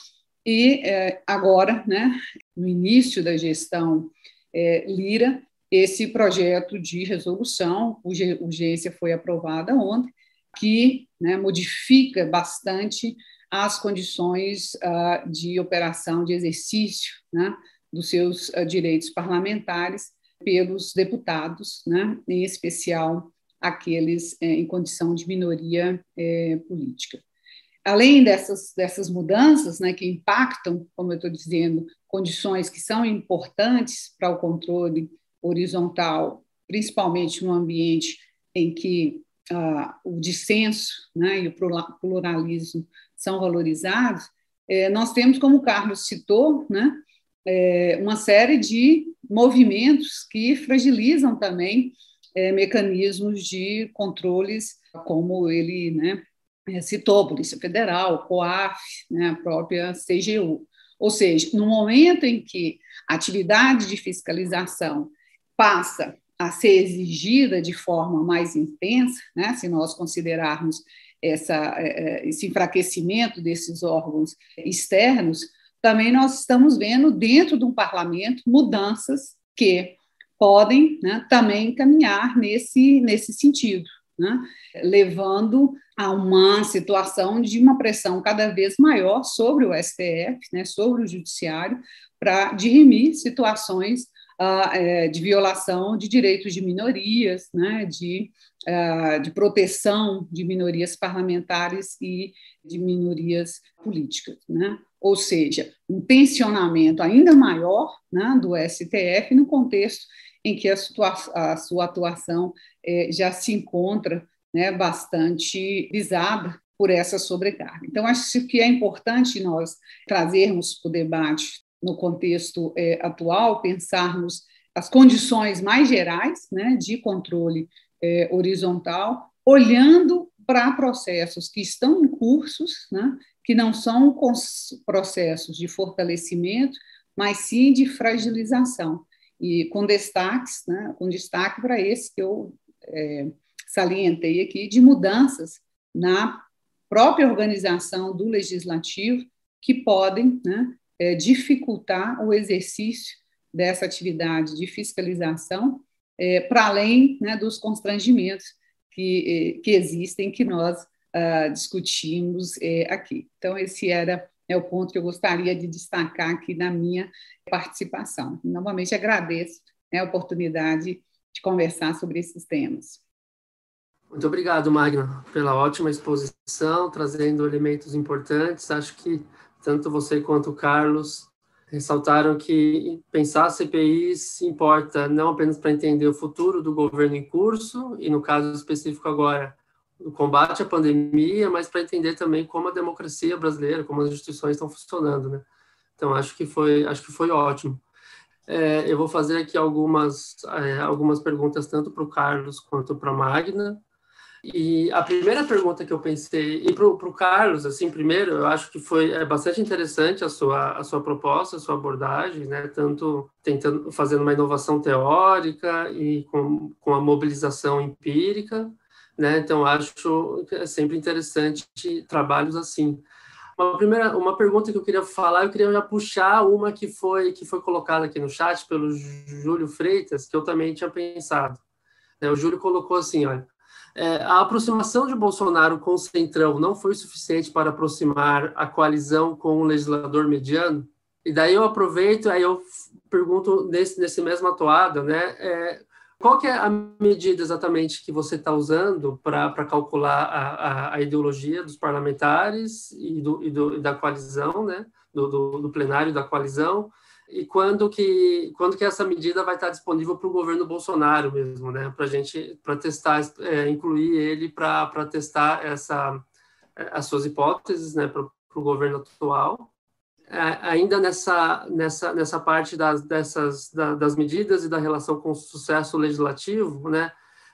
e é, agora, né, no início da gestão é, Lira, esse projeto de resolução, urgência foi aprovada ontem, que né, modifica bastante as condições uh, de operação, de exercício né, dos seus uh, direitos parlamentares pelos deputados, né, em especial aqueles é, em condição de minoria é, política. Além dessas, dessas mudanças né, que impactam, como eu estou dizendo, condições que são importantes para o controle horizontal, principalmente no ambiente em que ah, o dissenso né, e o pluralismo são valorizados, é, nós temos, como o Carlos citou, né, é, uma série de movimentos que fragilizam também é, mecanismos de controles, como ele né, citou, Polícia Federal, COAF, né, a própria CGU. Ou seja, no momento em que a atividade de fiscalização passa a ser exigida de forma mais intensa, né, se nós considerarmos essa, é, esse enfraquecimento desses órgãos externos, também nós estamos vendo dentro do parlamento mudanças que podem né, também caminhar nesse, nesse sentido, né, levando a uma situação de uma pressão cada vez maior sobre o STF, né, sobre o judiciário, para dirimir situações é, de violação de direitos de minorias, né, de, uh, de proteção de minorias parlamentares e de minorias políticas. Né ou seja, um tensionamento ainda maior né, do STF no contexto em que a, a sua atuação é, já se encontra né, bastante visada por essa sobrecarga. Então, acho que é importante nós trazermos para o debate no contexto é, atual, pensarmos as condições mais gerais né, de controle é, horizontal, olhando para processos que estão em cursos, né, que não são processos de fortalecimento, mas sim de fragilização, e com destaques, né, com destaque para esse que eu é, salientei aqui, de mudanças na própria organização do legislativo que podem né, é, dificultar o exercício dessa atividade de fiscalização, é, para além né, dos constrangimentos que, é, que existem, que nós uh, discutimos é, aqui. Então, esse era é o ponto que eu gostaria de destacar aqui na minha participação. Novamente, agradeço né, a oportunidade de conversar sobre esses temas. Muito obrigado, Magna, pela ótima exposição, trazendo elementos importantes. Acho que tanto você quanto o Carlos ressaltaram que pensar CPIs importa não apenas para entender o futuro do governo em curso, e no caso específico agora, no combate à pandemia, mas para entender também como a democracia brasileira, como as instituições estão funcionando, né? Então acho que foi acho que foi ótimo. É, eu vou fazer aqui algumas é, algumas perguntas tanto para o Carlos quanto para a Magna. E a primeira pergunta que eu pensei, e para o Carlos, assim, primeiro, eu acho que foi é bastante interessante a sua, a sua proposta, a sua abordagem, né? tanto tentando, fazendo uma inovação teórica e com, com a mobilização empírica, né? então acho que é sempre interessante trabalhos assim. Uma primeira, uma pergunta que eu queria falar, eu queria já puxar uma que foi que foi colocada aqui no chat pelo Júlio Freitas, que eu também tinha pensado. Né? O Júlio colocou assim, olha, é, a aproximação de Bolsonaro com o Centrão não foi suficiente para aproximar a coalizão com o legislador mediano? E daí eu aproveito, aí eu pergunto nesse, nesse mesma toada, né? É, qual que é a medida exatamente que você está usando para calcular a, a, a, ideologia dos parlamentares e, do, e, do, e da coalizão, né? Do, do, do plenário da coalizão? E quando que quando que essa medida vai estar disponível para o governo Bolsonaro mesmo, né? Para gente para testar, é, incluir ele para testar essa é, as suas hipóteses, né? Para o governo atual. É, ainda nessa nessa nessa parte das dessas da, das medidas e da relação com o sucesso legislativo, né?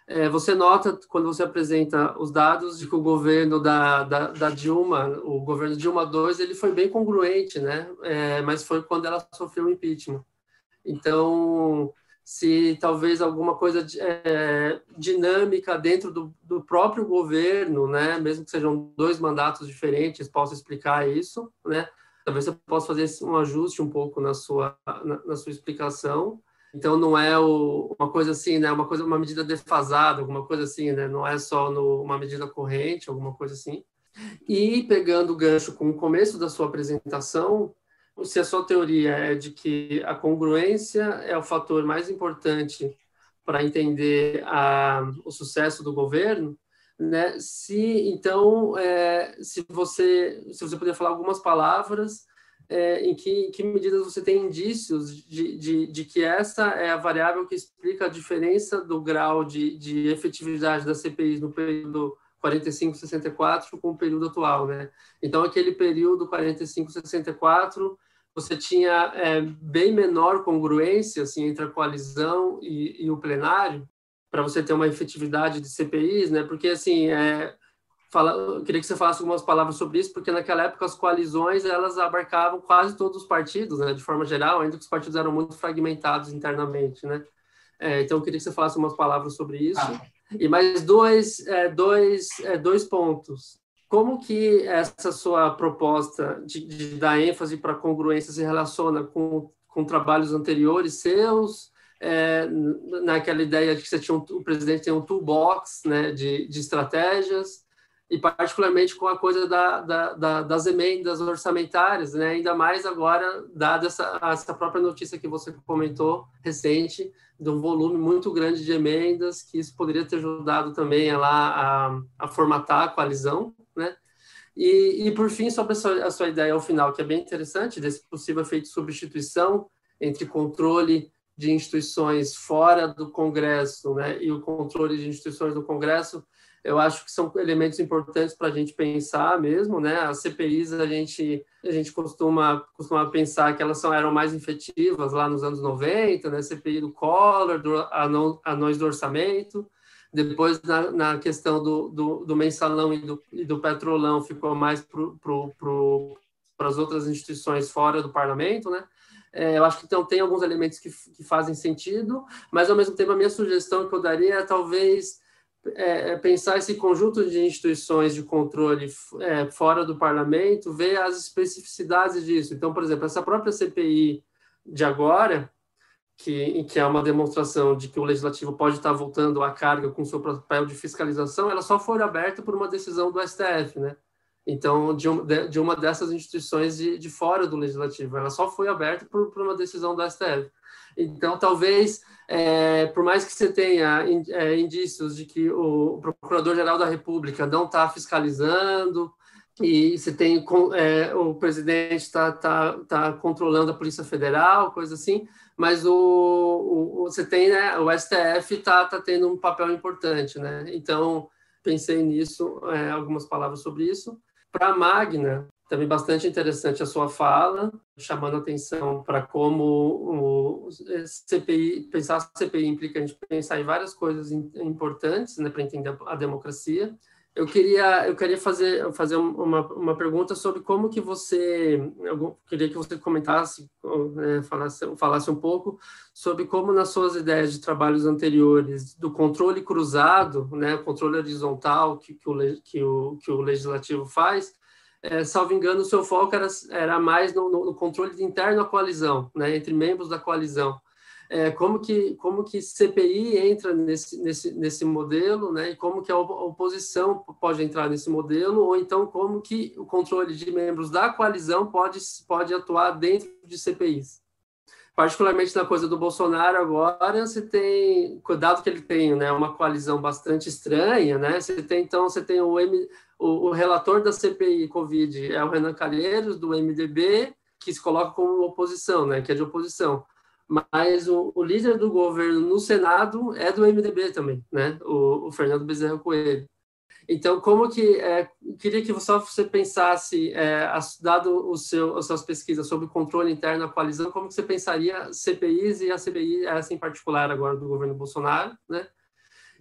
É, você nota, quando você apresenta os dados, de que o governo da, da, da Dilma, o governo Dilma II, ele foi bem congruente, né? É, mas foi quando ela sofreu o impeachment. Então, se talvez alguma coisa é, dinâmica dentro do, do, próprio governo, né, mesmo que sejam dois mandatos diferentes, possa explicar isso, né? Talvez você possa fazer um ajuste um pouco na sua, na, na sua explicação. Então não é o, uma coisa assim, né? Uma coisa, uma medida defasada, alguma coisa assim, né? Não é só no, uma medida corrente, alguma coisa assim. E pegando o gancho com o começo da sua apresentação, se a sua teoria é de que a congruência é o fator mais importante para entender a, o sucesso do governo, né? Se então, é, se você se você puder falar algumas palavras é, em que, que medidas você tem indícios de, de, de, que essa é a variável que explica a diferença do grau de, de efetividade das CPIs no período 45-64 com o período atual, né? Então, aquele período 45-64, você tinha é, bem menor congruência assim, entre a coalizão e, e o plenário, para você ter uma efetividade de CPIs, né? Porque, assim, é, fala, eu queria que você falasse algumas palavras sobre isso, porque naquela época as coalizões elas abarcavam quase todos os partidos, né, de forma geral, ainda que os partidos eram muito fragmentados internamente, né. É, então eu queria que você falasse umas palavras sobre isso. Ah. E mais dois, é, dois, é, dois pontos. Como que essa sua proposta de, de dar ênfase para congruência se relaciona com, com trabalhos anteriores seus, é, naquela ideia de que você tinha um, o presidente tem um toolbox né, de, de estratégias, e particularmente com a coisa da, da, da, das emendas orçamentárias, né? ainda mais agora, dada essa, essa própria notícia que você comentou recente, de um volume muito grande de emendas, que isso poderia ter ajudado também a, lá, a, a formatar a coalizão, né? E, e, por fim, sobre a sua, a sua ideia ao final, que é bem interessante, desse possível efeito de substituição entre controle de instituições fora do Congresso né, e o controle de instituições do Congresso, eu acho que são elementos importantes para a gente pensar mesmo, né? As CPIs a gente a gente costuma costuma pensar que elas são eram mais efetivas lá nos anos 90, né? CPI do Collor, do anões do orçamento. Depois, na, na questão do, do, do, mensalão e do, e do petrolão, ficou mais para as outras instituições fora do parlamento, né? É, eu acho que então tem alguns elementos que, que fazem sentido, mas ao mesmo tempo a minha sugestão que eu daria é talvez é, é, pensar esse conjunto de instituições de controle é, fora do parlamento, ver as especificidades disso. Então, por exemplo, essa própria CPI de agora, que, que é uma demonstração de que o legislativo pode estar voltando à carga com seu papel de fiscalização, ela só foi aberta por uma decisão do STF, né? Então, de, um, de, uma dessas instituições de, de fora do legislativo, ela só foi aberta por, por uma decisão do STF. Então, talvez, é, por mais que você tenha é, indícios de que o Procurador-Geral da República não está fiscalizando, e você tem é, o presidente está tá, tá controlando a Polícia Federal, coisa assim, mas o, o você tem né, o STF está tá tendo um papel importante, né? Então pensei nisso, é, algumas palavras sobre isso. Para a Magna, Também bastante interessante a sua fala, chamando atenção para como o CPI, pensar CPI implica a gente pensar em várias coisas importantes né, para entender a democracia. Eu queria, eu queria fazer, fazer uma, uma pergunta sobre como que você, eu queria que você comentasse, né, falasse, falasse um pouco sobre como nas suas ideias de trabalhos anteriores, do controle cruzado, né, controle horizontal que, que, o, que, o, que o legislativo faz, é, salvo engano, o seu foco era, era mais no, no, controle interno da coalizão, né, entre membros da coalizão. É, como que como que CPI entra nesse, nesse, nesse modelo, né, e como que a oposição pode entrar nesse modelo, ou então como que o controle de membros da coalizão pode, pode atuar dentro de CPIs particularmente na coisa do Bolsonaro agora, você tem, cuidado que ele tem, né, uma coalizão bastante estranha, né, você tem, então, você tem o, M, o, o relator da CPI Covid, é o Renan Calheiros, do MDB, que se coloca como oposição, né, que é de oposição, mas o, o líder do governo no Senado é do MDB também, né, o, o Fernando Bezerra Coelho. Então, como que é, queria que só você pensasse, é, dado o seu, as suas pesquisas sobre controle interno da coalizão, como que você pensaria CPIs e a CPI, essa em particular agora do governo Bolsonaro, né?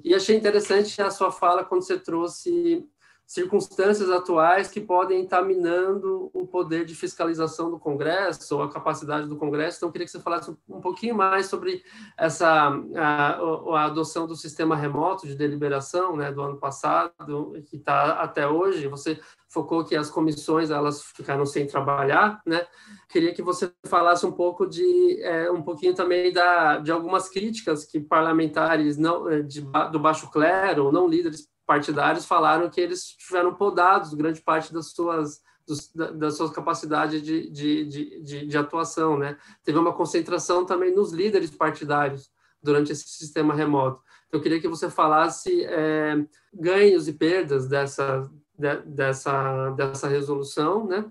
E achei interessante a sua fala quando você trouxe circunstâncias atuais que podem estar minando o poder de fiscalização do Congresso ou a capacidade do Congresso. Então, queria que você falasse um pouquinho mais sobre essa a, a adoção do sistema remoto de deliberação, né, do ano passado, que está até hoje. Você focou que as comissões elas ficaram sem trabalhar, né? Queria que você falasse um pouco de é, um pouquinho também da de algumas críticas que parlamentares não de, do baixo clero, não líderes partidários falaram que eles tiveram podados grande parte das suas dos, das suas capacidades de, de, de, de, atuação, né? Teve uma concentração também nos líderes partidários durante esse sistema remoto. Então, eu queria que você falasse é, ganhos e perdas dessa, de, dessa, dessa resolução, né?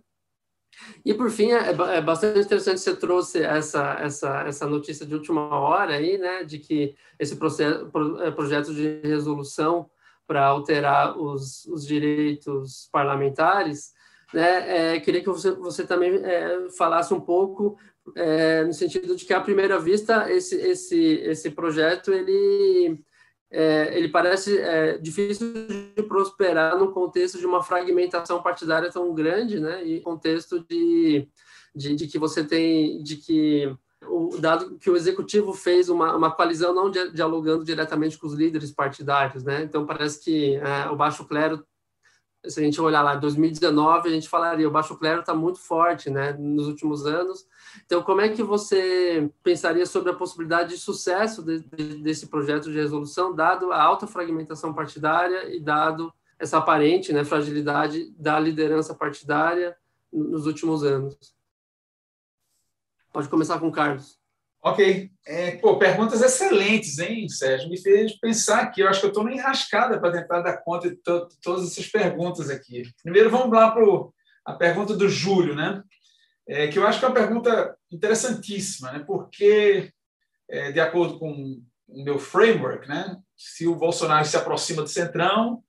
E, por fim, é, é, bastante interessante você trouxe essa, essa, essa notícia de última hora aí, né, de que esse processo, é, projeto de resolução para alterar os, os direitos parlamentares, né, é, queria que você, você também é, falasse um pouco é, no sentido de que, à primeira vista, esse, esse, esse projeto ele, é, ele parece é, difícil de prosperar no contexto de uma fragmentação partidária tão grande, né, e contexto de, de, de que você tem, de que o dado que o executivo fez uma, uma coalizão não dialogando diretamente com os líderes partidários, né? Então parece que é, o baixo clero, se a gente olhar lá, em 2019 a gente falaria o baixo clero está muito forte, né? Nos últimos anos. Então como é que você pensaria sobre a possibilidade de sucesso de, de, desse projeto de resolução, dado a alta fragmentação partidária e dado essa aparente né, fragilidade da liderança partidária nos últimos anos? Pode começar com o Carlos. Ok. É, pô, perguntas excelentes, hein, Sérgio? Me fez pensar aqui. Eu acho que eu estou na enrascada para tentar dar conta de, to todas essas perguntas aqui. Primeiro, vamos lá para a pergunta do Júlio, né? É, que eu acho que é uma pergunta interessantíssima, né? Porque, é, de acordo com o meu framework, né? Se o Bolsonaro se aproxima do centrão,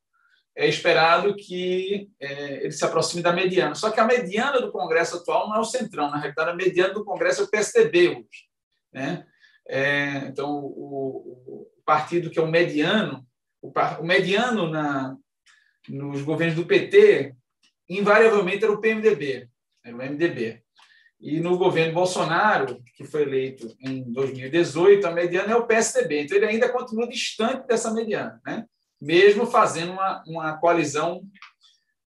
é esperado que é, ele se aproxime da mediana. Só que a mediana do Congresso atual não é o centrão, na realidade, a mediana do Congresso é o PSDB hoje. Né? É, então, o, o, partido que é o mediano, o, o mediano na, nos governos do PT, invariavelmente era o PMDB, era o MDB. E no governo Bolsonaro, que foi eleito em 2018, a mediana é o PSDB. Então, ele ainda continua distante dessa mediana. Né? Mesmo fazendo uma, uma coalizão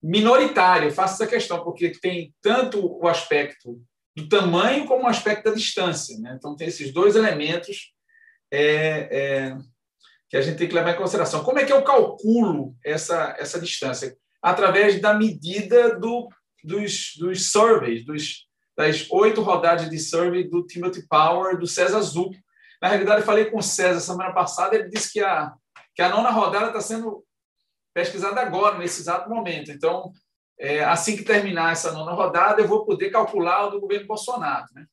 minoritária. Eu faço essa questão, porque tem tanto o aspecto do tamanho como o aspecto da distância. Né? Então, tem esses dois elementos é, é, que a gente tem que levar em consideração. Como é que eu calculo essa, essa distância? Através da medida do, dos, dos surveys, dos, das oito rodadas de survey do Timothy Power, do César Azul. Na realidade, eu falei com o César semana passada, ele disse que a, que a nona rodada está sendo pesquisada agora, nesse exato momento. Então, é, assim que terminar essa nona rodada, eu vou poder calcular o do governo Bolsonaro. Né?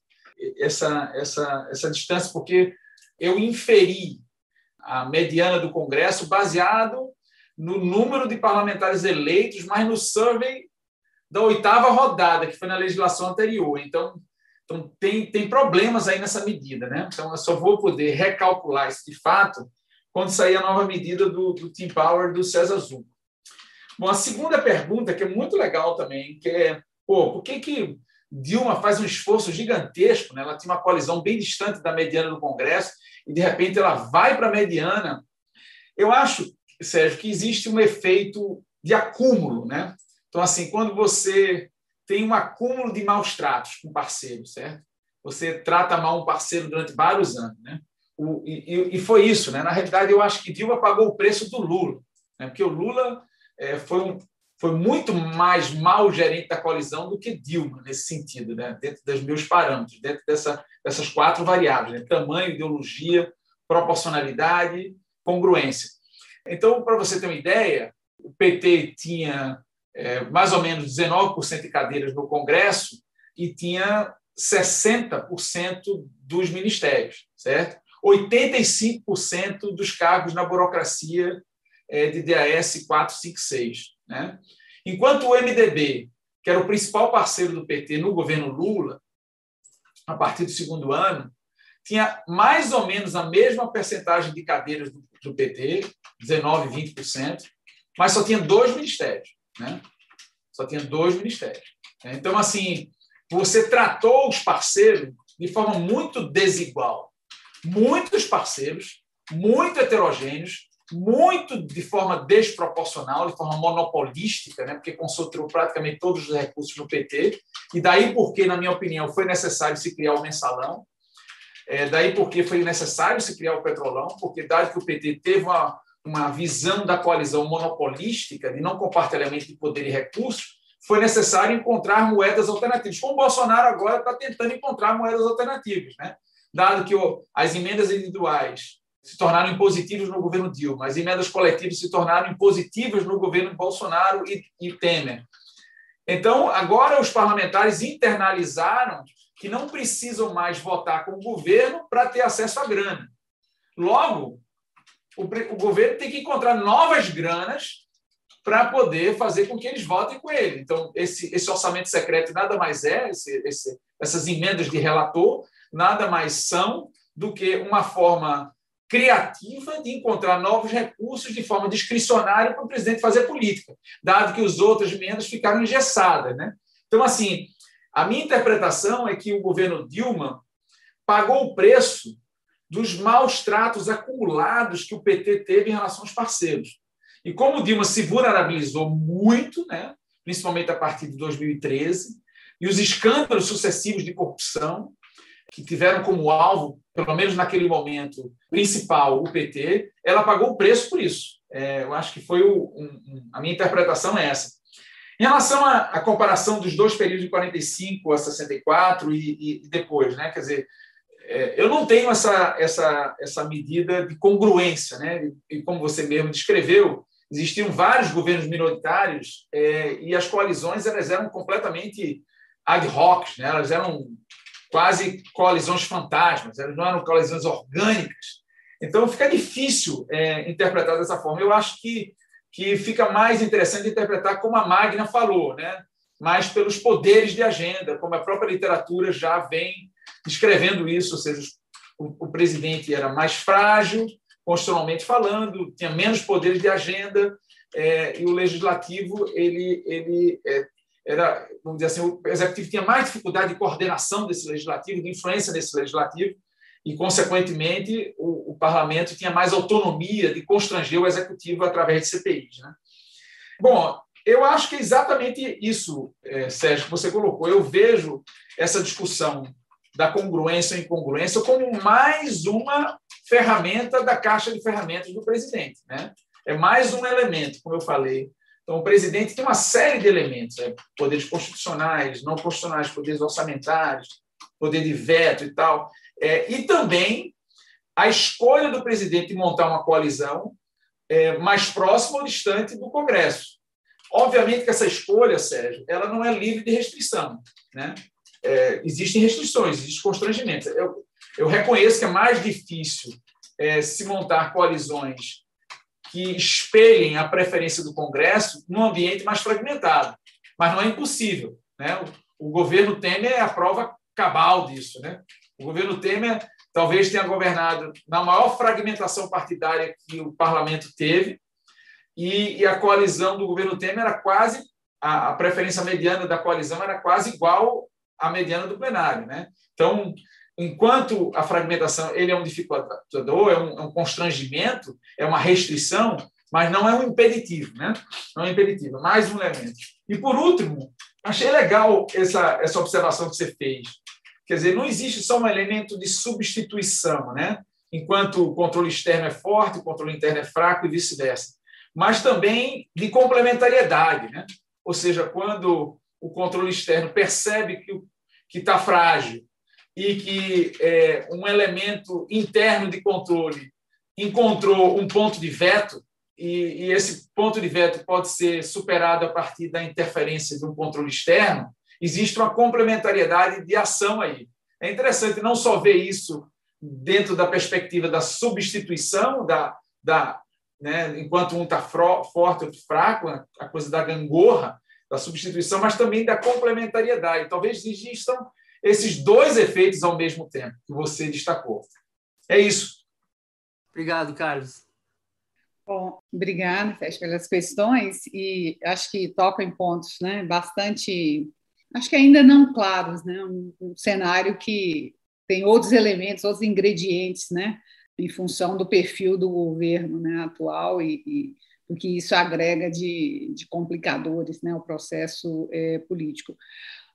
Essa, essa, essa distância, porque eu inferi a mediana do Congresso baseado no número de parlamentares eleitos, mas no survey da oitava rodada, que foi na legislação anterior. Então, então tem, tem problemas aí nessa medida. Né? Então, eu só vou poder recalcular isso de fato quando sair a nova medida do, do Team Power do César Zucco. Bom, a segunda pergunta, que é muito legal também, que é, pô, por que, que Dilma faz um esforço gigantesco, né? ela tinha uma coalizão bem distante da mediana do Congresso, e de repente ela vai para a mediana. Eu acho, Sérgio, que existe um efeito de acúmulo. Né? Então, assim, quando você tem um acúmulo de maus tratos com parceiro, certo? Você trata mal um parceiro durante vários anos. Né? O, e, e, foi isso. Né? Na realidade, eu acho que Dilma pagou o preço do Lula, né? porque o Lula é, foi um, foi muito mais mal gerente da coalizão do que Dilma, nesse sentido, né? dentro dos meus parâmetros, dentro dessa, dessas quatro variáveis: né? tamanho, ideologia, proporcionalidade, congruência. Então, para você ter uma ideia, o PT tinha é, mais ou menos 19% de cadeiras no Congresso e tinha 60% dos ministérios, certo? 85% dos cargos na burocracia é, de DAS 456. Né? Enquanto o MDB, que era o principal parceiro do PT no governo Lula, a partir do segundo ano, tinha mais ou menos a mesma percentagem de cadeiras do, PT, 19%, 20%, mas só tinha dois ministérios. Né? Só tinha dois ministérios. Então, assim, você tratou os parceiros de forma muito desigual. Muitos parceiros, muito heterogêneos, muito de forma desproporcional, de forma monopolística, né? porque concentrou praticamente todos os recursos no PT, e daí porque, na minha opinião, foi necessário se criar o mensalão, é, daí porque foi necessário se criar o petrolão, porque dado que o PT teve uma, uma visão da coalizão monopolística, de não compartilhamento de poder e recursos, foi necessário encontrar moedas alternativas. Como o Bolsonaro agora está tentando encontrar moedas alternativas, né? Dado que as emendas individuais se tornaram impositivas no governo Dilma, as emendas coletivas se tornaram impositivas no governo Bolsonaro e, e Temer. Então, agora os parlamentares internalizaram que não precisam mais votar com o governo para ter acesso à grana. Logo, o, o governo tem que encontrar novas granas para poder fazer com que eles votem com ele. Então, esse, esse orçamento secreto nada mais é, esse, esse, essas emendas de relator, nada mais são do que uma forma criativa de encontrar novos recursos de forma discricionária para o presidente fazer política, dado que as outras emendas ficaram engessadas. Né? Então, assim, a minha interpretação é que o governo Dilma pagou o preço dos maus tratos acumulados que o PT teve em relação aos parceiros. E como o Dilma se vulnerabilizou muito, né, principalmente a partir de 2013, e os escândalos sucessivos de corrupção, que tiveram como alvo, pelo menos naquele momento principal, o PT, ela pagou o preço por isso. É, eu acho que foi o, um, a minha interpretação é essa. Em relação à, comparação dos dois períodos de 45 a 64 e, e depois, né? quer dizer, é, eu não tenho essa, essa, essa medida de congruência, né? e como você mesmo descreveu, existiam vários governos minoritários é, e as coalizões elas eram completamente ad hoc, né? elas eram quase coalizões fantasmas, elas não eram coalizões orgânicas. Então, fica difícil é, interpretar dessa forma. Eu acho que, que fica mais interessante interpretar como a Magna falou, né? mas pelos poderes de agenda, como a própria literatura já vem descrevendo isso, ou seja, o, o presidente era mais frágil, constitucionalmente falando, tinha menos poderes de agenda, é, e o legislativo ele, ele é, era, vamos dizer assim, o executivo tinha mais dificuldade de coordenação desse legislativo, de influência desse legislativo, e, consequentemente, o, o parlamento tinha mais autonomia de constranger o executivo através de CPIs. Né? Bom, eu acho que é exatamente isso, é, Sérgio, que você colocou. Eu vejo essa discussão da congruência ou incongruência como mais uma ferramenta da caixa de ferramentas do presidente. Né? É mais um elemento, como eu falei, então, o presidente tem uma série de elementos: né? poderes constitucionais, não constitucionais, poderes orçamentários, poder de veto e tal. É, e também a escolha do presidente de montar uma coalizão é, mais próxima ou distante do Congresso. Obviamente que essa escolha, Sérgio, ela não é livre de restrição. Né? É, existem restrições, existem constrangimentos. Eu, eu reconheço que é mais difícil é, se montar coalizões que espelhem a preferência do Congresso num ambiente mais fragmentado. mas não é impossível. Né? O, o governo Temer é a prova cabal disso. Né? O governo Temer talvez tenha governado na maior fragmentação partidária que o parlamento teve, e, e a coalizão do governo Temer era quase, a, a, preferência mediana da coalizão era quase igual à mediana do plenário. Né? Então, enquanto a fragmentação ele é um dificultador, é um, é um constrangimento, é uma restrição, mas não é um impeditivo, né? Não é um impeditivo, mais um elemento. E por último, achei legal essa, essa observação que você fez. Quer dizer, não existe só um elemento de substituição, né? Enquanto o controle externo é forte, o controle interno é fraco e vice-versa. Mas também de complementariedade, né? Ou seja, quando o controle externo percebe que está frágil e que é, um elemento interno de controle encontrou um ponto de veto, e, e, esse ponto de veto pode ser superado a partir da interferência de um controle externo, existe uma complementariedade de ação aí. É interessante não só ver isso dentro da perspectiva da substituição, da, da, né, enquanto um está forte, outro fraco, a coisa da gangorra, da substituição, mas também da complementariedade. Talvez existam esses dois efeitos ao mesmo tempo que você destacou. É isso. Obrigado, Carlos. Bom, obrigada, Fez, pelas questões e acho que toca em pontos né, bastante, acho que ainda não claros, né, um, um cenário que tem outros elementos, outros ingredientes, né, em função do perfil do governo né, atual e, e o que isso agrega de, de complicadores né, ao processo é, político.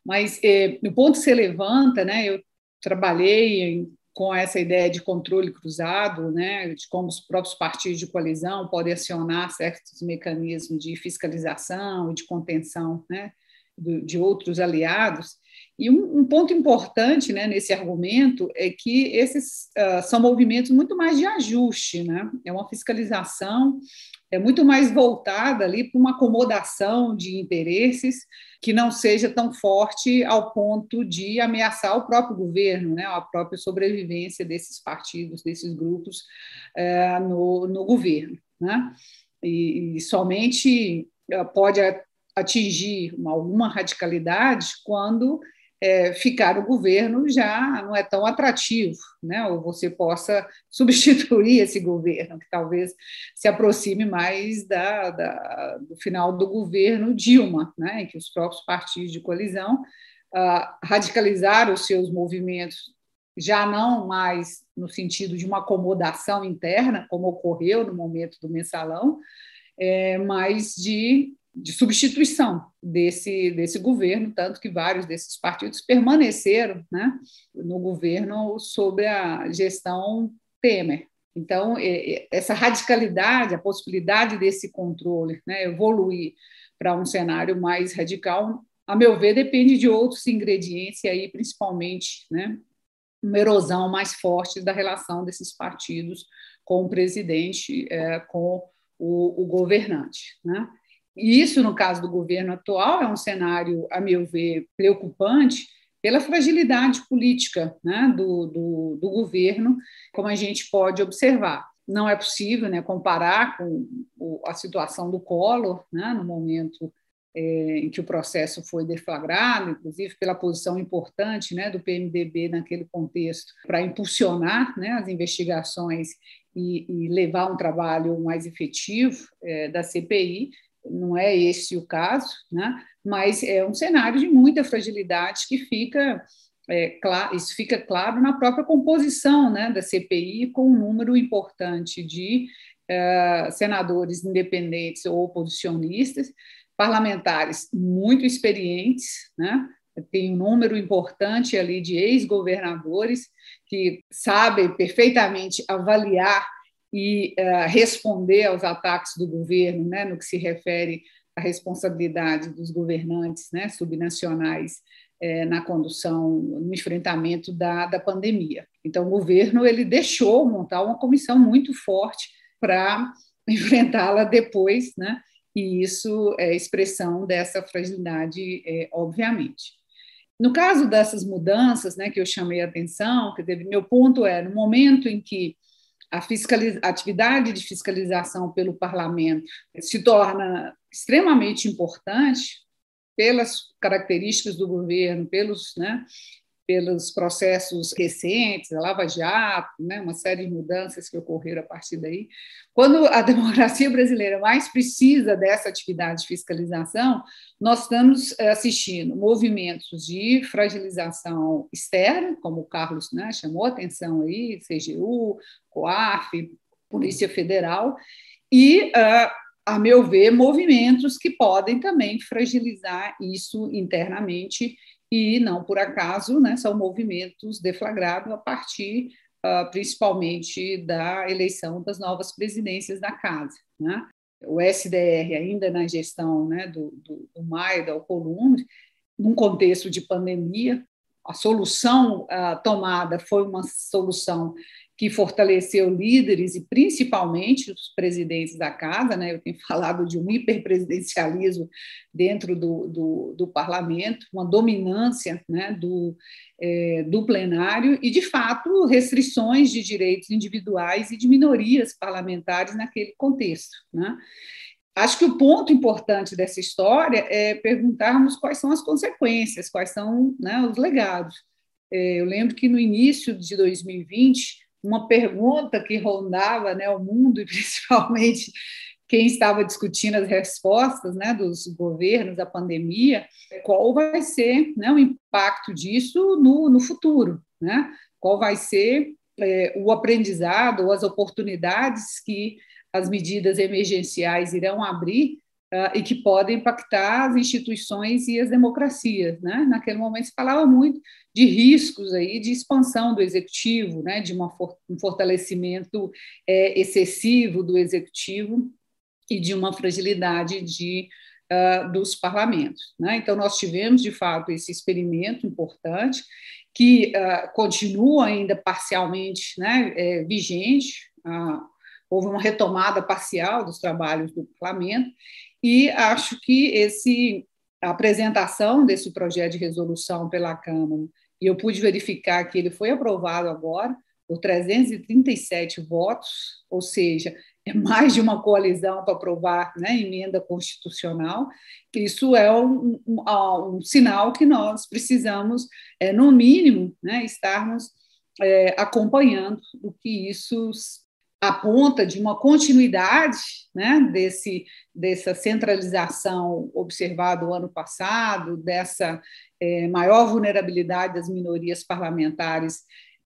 Mas é, o ponto que você levanta, né, eu trabalhei em, com essa ideia de controle cruzado, né, de como os próprios partidos de coalizão podem acionar certos mecanismos de fiscalização e de contenção né, de outros aliados. E um, um ponto importante né, nesse argumento é que esses uh, são movimentos muito mais de ajuste, né? é uma fiscalização é muito mais voltada ali para uma acomodação de interesses que não seja tão forte ao ponto de ameaçar o próprio governo, né, a própria sobrevivência desses partidos, desses grupos é, no, no governo. Né? E, e somente eh, pode atingir uma, alguma radicalidade quando é, ficar o governo já não é tão atrativo, né? ou você possa substituir esse governo, que talvez se aproxime mais da, da do final do governo Dilma, né? em que os próprios partidos de coalizão ah, radicalizaram os seus movimentos, já não mais no sentido de uma acomodação interna, como ocorreu no momento do mensalão, é, mas de de substituição desse, desse governo, tanto que vários desses partidos permaneceram né, no governo sob a gestão Temer. Então, essa radicalidade, a possibilidade desse controle né, evoluir para um cenário mais radical, a meu ver, depende de outros ingredientes, e aí, principalmente, né, uma erosão mais forte da relação desses partidos com o presidente, é, com o, o governante. Né? E isso, no caso do governo atual, é um cenário, a meu ver, preocupante pela fragilidade política né, do, do, do, governo, como a gente pode observar. Não é possível né, comparar com a situação do Collor, né, no momento é, em que o processo foi deflagrado, inclusive pela posição importante né, do PMDB naquele contexto, para impulsionar né, as investigações e, e, levar um trabalho mais efetivo é, da CPI, não é esse o caso, né? mas é um cenário de muita fragilidade que fica, é, isso fica claro na própria composição né, da CPI, com um número importante de é, senadores independentes ou oposicionistas, parlamentares muito experientes, né? tem um número importante ali de ex-governadores que sabem perfeitamente avaliar e uh, responder aos ataques do governo, né, no que se refere à responsabilidade dos governantes né, subnacionais é, na condução, no enfrentamento da, da pandemia. Então, o governo ele deixou montar uma comissão muito forte para enfrentá-la depois, né, e isso é expressão dessa fragilidade, é, obviamente. No caso dessas mudanças, né, que eu chamei a atenção, que teve, meu ponto é, no momento em que a, atividade de fiscalização pelo parlamento se torna extremamente importante, pelas características do governo, pelos, né, pelos processos recentes, a Lava Jato, né, uma série de mudanças que ocorreram a partir daí. Quando a democracia brasileira mais precisa dessa atividade de fiscalização, nós estamos eh, assistindo movimentos de fragilização externa, como o Carlos né, chamou a atenção aí, CGU, COAF, Polícia Federal, e, uh, a meu ver, movimentos que podem também fragilizar isso internamente e não por acaso, né, são movimentos deflagrados a partir uh, principalmente da eleição das novas presidências da casa. Né? O SDR, ainda na gestão né, do, do, do Maio, da Alcolumbre, num contexto de pandemia, a solução uh, tomada foi uma solução que fortaleceu líderes e principalmente os presidentes da casa, né? Eu tenho falado de um hiperpresidencialismo dentro do, do, do parlamento, uma dominância, né? Do, é, do plenário e, de fato, restrições de direitos individuais e de minorias parlamentares naquele contexto, né? Acho que o ponto importante dessa história é perguntarmos quais são as consequências, quais são né, os legados. É, eu lembro que no início de 2020 uma pergunta que rondava né, o mundo, e principalmente quem estava discutindo as respostas né, dos governos à pandemia, qual vai ser né, o impacto disso no, no futuro, né? qual vai ser é, o aprendizado ou as oportunidades que as medidas emergenciais irão abrir e que podem impactar as instituições e as democracias. Né? Naquele momento se falava muito de riscos aí de expansão do executivo, né? de for um fortalecimento é, excessivo do executivo e de uma fragilidade de, uh, dos parlamentos. Né? Então, nós tivemos, de fato, esse experimento importante, que uh, continua ainda parcialmente né, é, vigente, uh, houve uma retomada parcial dos trabalhos do parlamento, e acho que esse a apresentação desse projeto de resolução pela Câmara, e eu pude verificar que ele foi aprovado agora por 337 votos, ou seja, é mais de uma coalizão para aprovar né, emenda constitucional. Isso é um, um, um, sinal que nós precisamos, é, no mínimo, né, estarmos é, acompanhando o que isso aponta de uma continuidade né, desse, dessa centralização observada o ano passado, dessa é, maior vulnerabilidade das minorias parlamentares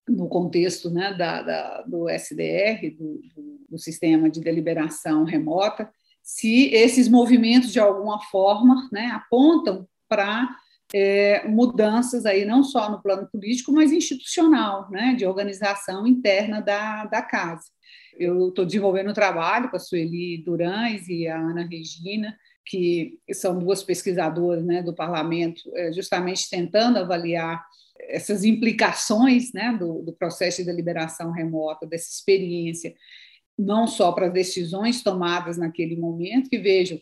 no contexto né, da, da, do SDR, do, do, do sistema de deliberação remota, se esses movimentos, de alguma forma, né, apontam para é, mudanças aí não só no plano político, mas institucional, né, de organização interna da, da casa. Eu estou desenvolvendo um trabalho com a Sueli Durães e a Ana Regina, que são duas pesquisadoras né, do parlamento, é, justamente tentando avaliar essas implicações né, do, do processo de deliberação remota, dessa experiência, não só para as decisões tomadas naquele momento, que vejam,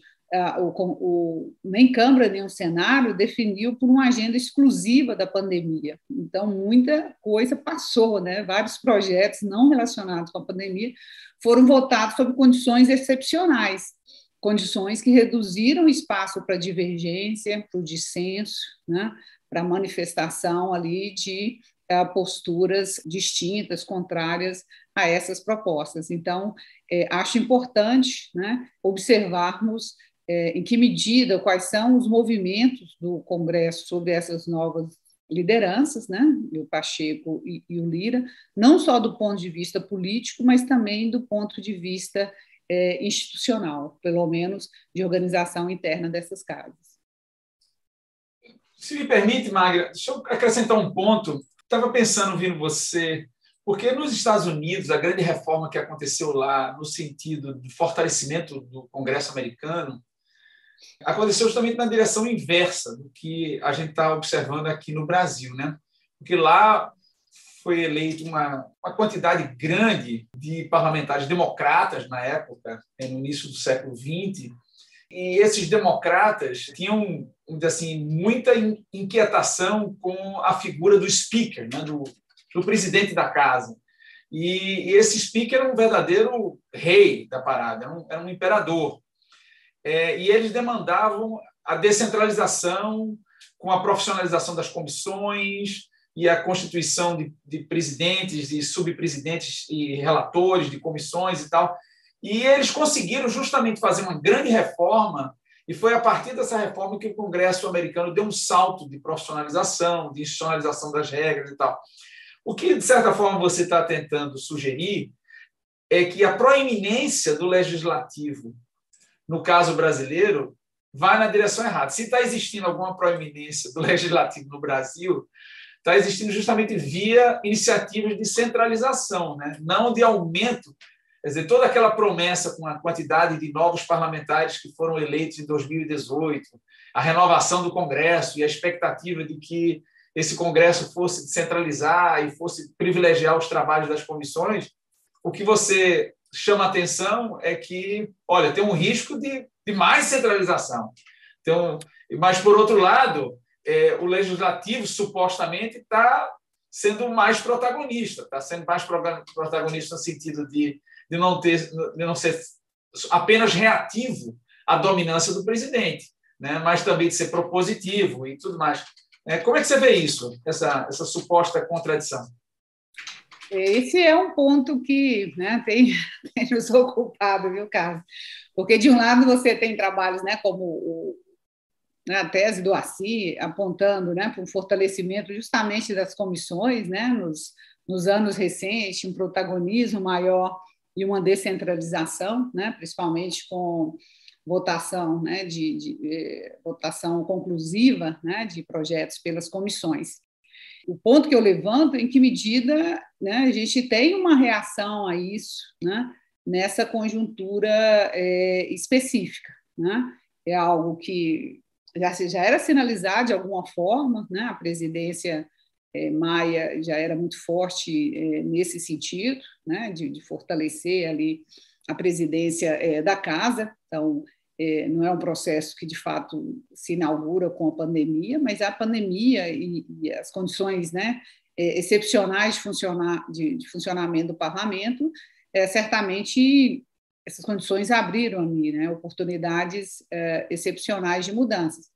o, o, nem Câmara nem o Senado definiu por uma agenda exclusiva da pandemia. Então, muita coisa passou, né? vários projetos não relacionados com a pandemia foram votados sob condições excepcionais, condições que reduziram o espaço para divergência, para o dissenso, né? para manifestação ali de uh, posturas distintas, contrárias a essas propostas. Então, é, acho importante né, observarmos é, em que medida, quais são os movimentos do Congresso sobre essas novas lideranças, né, o Pacheco e, e, o Lira, não só do ponto de vista político, mas também do ponto de vista é, institucional, pelo menos de organização interna dessas casas. Se me permite, Magra, deixa eu acrescentar um ponto. Estava pensando, ouvindo você, porque nos Estados Unidos, a grande reforma que aconteceu lá, no sentido do fortalecimento do Congresso americano, aconteceu justamente na direção inversa do que a gente está observando aqui no Brasil, né? Porque lá foi eleito uma, uma quantidade grande de parlamentares democratas na época, né, no início do século XX, e esses democratas tinham, assim, muita inquietação com a figura do speaker, né, do, do presidente da casa. E, e, esse speaker era um verdadeiro rei da parada, era um, era um imperador. É, e eles demandavam a descentralização com a profissionalização das comissões e a constituição de, de presidentes, de subpresidentes e relatores de comissões e tal. E eles conseguiram justamente fazer uma grande reforma, e foi a partir dessa reforma que o Congresso americano deu um salto de profissionalização, de institucionalização das regras e tal. O que, de certa forma, você está tentando sugerir é que a proeminência do legislativo, no caso brasileiro, vai na direção errada. Se está existindo alguma proeminência do legislativo no Brasil, está existindo justamente via iniciativas de centralização, né? não de aumento. Quer dizer, toda aquela promessa com a quantidade de novos parlamentares que foram eleitos em 2018, a renovação do Congresso e a expectativa de que esse Congresso fosse descentralizar e fosse privilegiar os trabalhos das comissões, o que você chama atenção é que, olha, tem um risco de, de mais centralização. Então, mas, por outro lado, é, o legislativo supostamente está sendo mais protagonista, está sendo mais protagonista no sentido de, de, não ter, de não ser apenas reativo à dominância do presidente, né? mas também de ser propositivo e tudo mais. É, como é que você vê isso, essa, essa suposta contradição? Esse é um ponto que né, tem, tem nos ocupado, viu, Carlos? Porque, de um lado, você tem trabalhos né, como o, né, a tese do ACI, apontando né, para um fortalecimento justamente das comissões né, nos, nos anos recentes, um protagonismo maior e uma descentralização, né, principalmente com votação, né, de, de, de eh, votação conclusiva né, de projetos pelas comissões o ponto que eu levanto é em que medida né, a gente tem uma reação a isso né, nessa conjuntura é, específica. Né? É algo que já, já era sinalizado de alguma forma, né? a presidência é, Maia já era muito forte é, nesse sentido, né? de, de, fortalecer ali a presidência é, da casa. Então, não é um processo que de fato se inaugura com a pandemia, mas a pandemia e, e as condições né, é, excepcionais de, funcionar, de, de, funcionamento do parlamento, é, certamente essas condições abriram ali né, oportunidades é, excepcionais de mudanças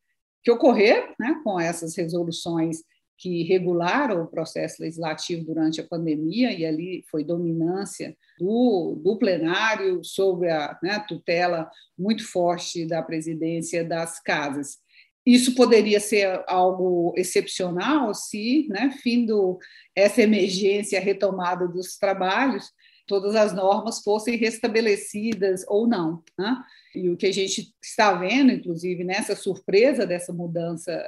que ocorreram né, com essas resoluções que regularam o processo legislativo durante a pandemia, e ali foi dominância do, do plenário sobre a né, tutela muito forte da presidência das casas. Isso poderia ser algo excepcional se, né, findo essa emergência, retomada dos trabalhos, todas as normas fossem restabelecidas ou não. Né? E o que a gente está vendo, inclusive, nessa surpresa dessa mudança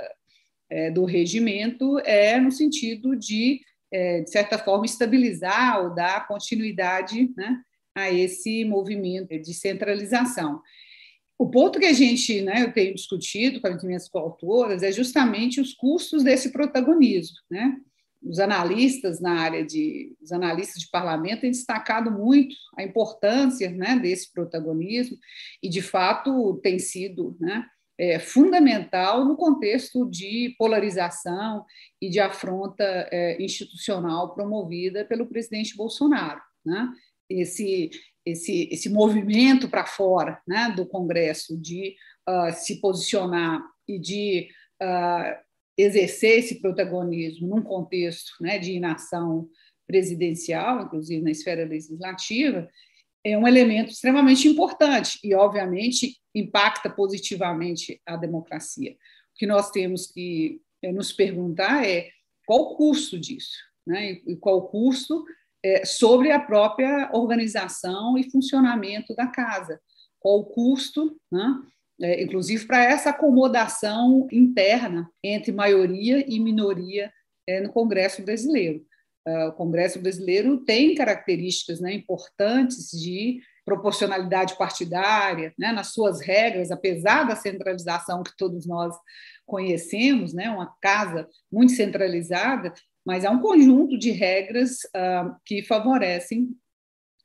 é, do regimento é no sentido de, é, de certa forma, estabilizar ou dar continuidade né, a esse movimento de centralização. O ponto que a gente, né, eu tenho discutido com as minhas coautoras é justamente os custos desse protagonismo, né? Os analistas na área de, os analistas de parlamento têm destacado muito a importância, né, desse protagonismo e de fato tem sido, né, é, fundamental no contexto de polarização e de afronta é, institucional promovida pelo presidente Bolsonaro. Né? Esse, esse, esse movimento para fora né, do Congresso de uh, se posicionar e de uh, exercer esse protagonismo num contexto né, de inação presidencial, inclusive na esfera legislativa, é um elemento extremamente importante e, obviamente, impacta positivamente a democracia. O que nós temos que é, nos perguntar é qual o custo disso, né? e qual o custo é, sobre a própria organização e funcionamento da casa, qual o custo, né? é, inclusive para essa acomodação interna entre maioria e minoria no Congresso brasileiro. Uh, o Congresso brasileiro tem características né, importantes de proporcionalidade partidária, né, nas suas regras, apesar da centralização que todos nós conhecemos, né, uma casa muito centralizada, mas há um conjunto de regras uh, que favorecem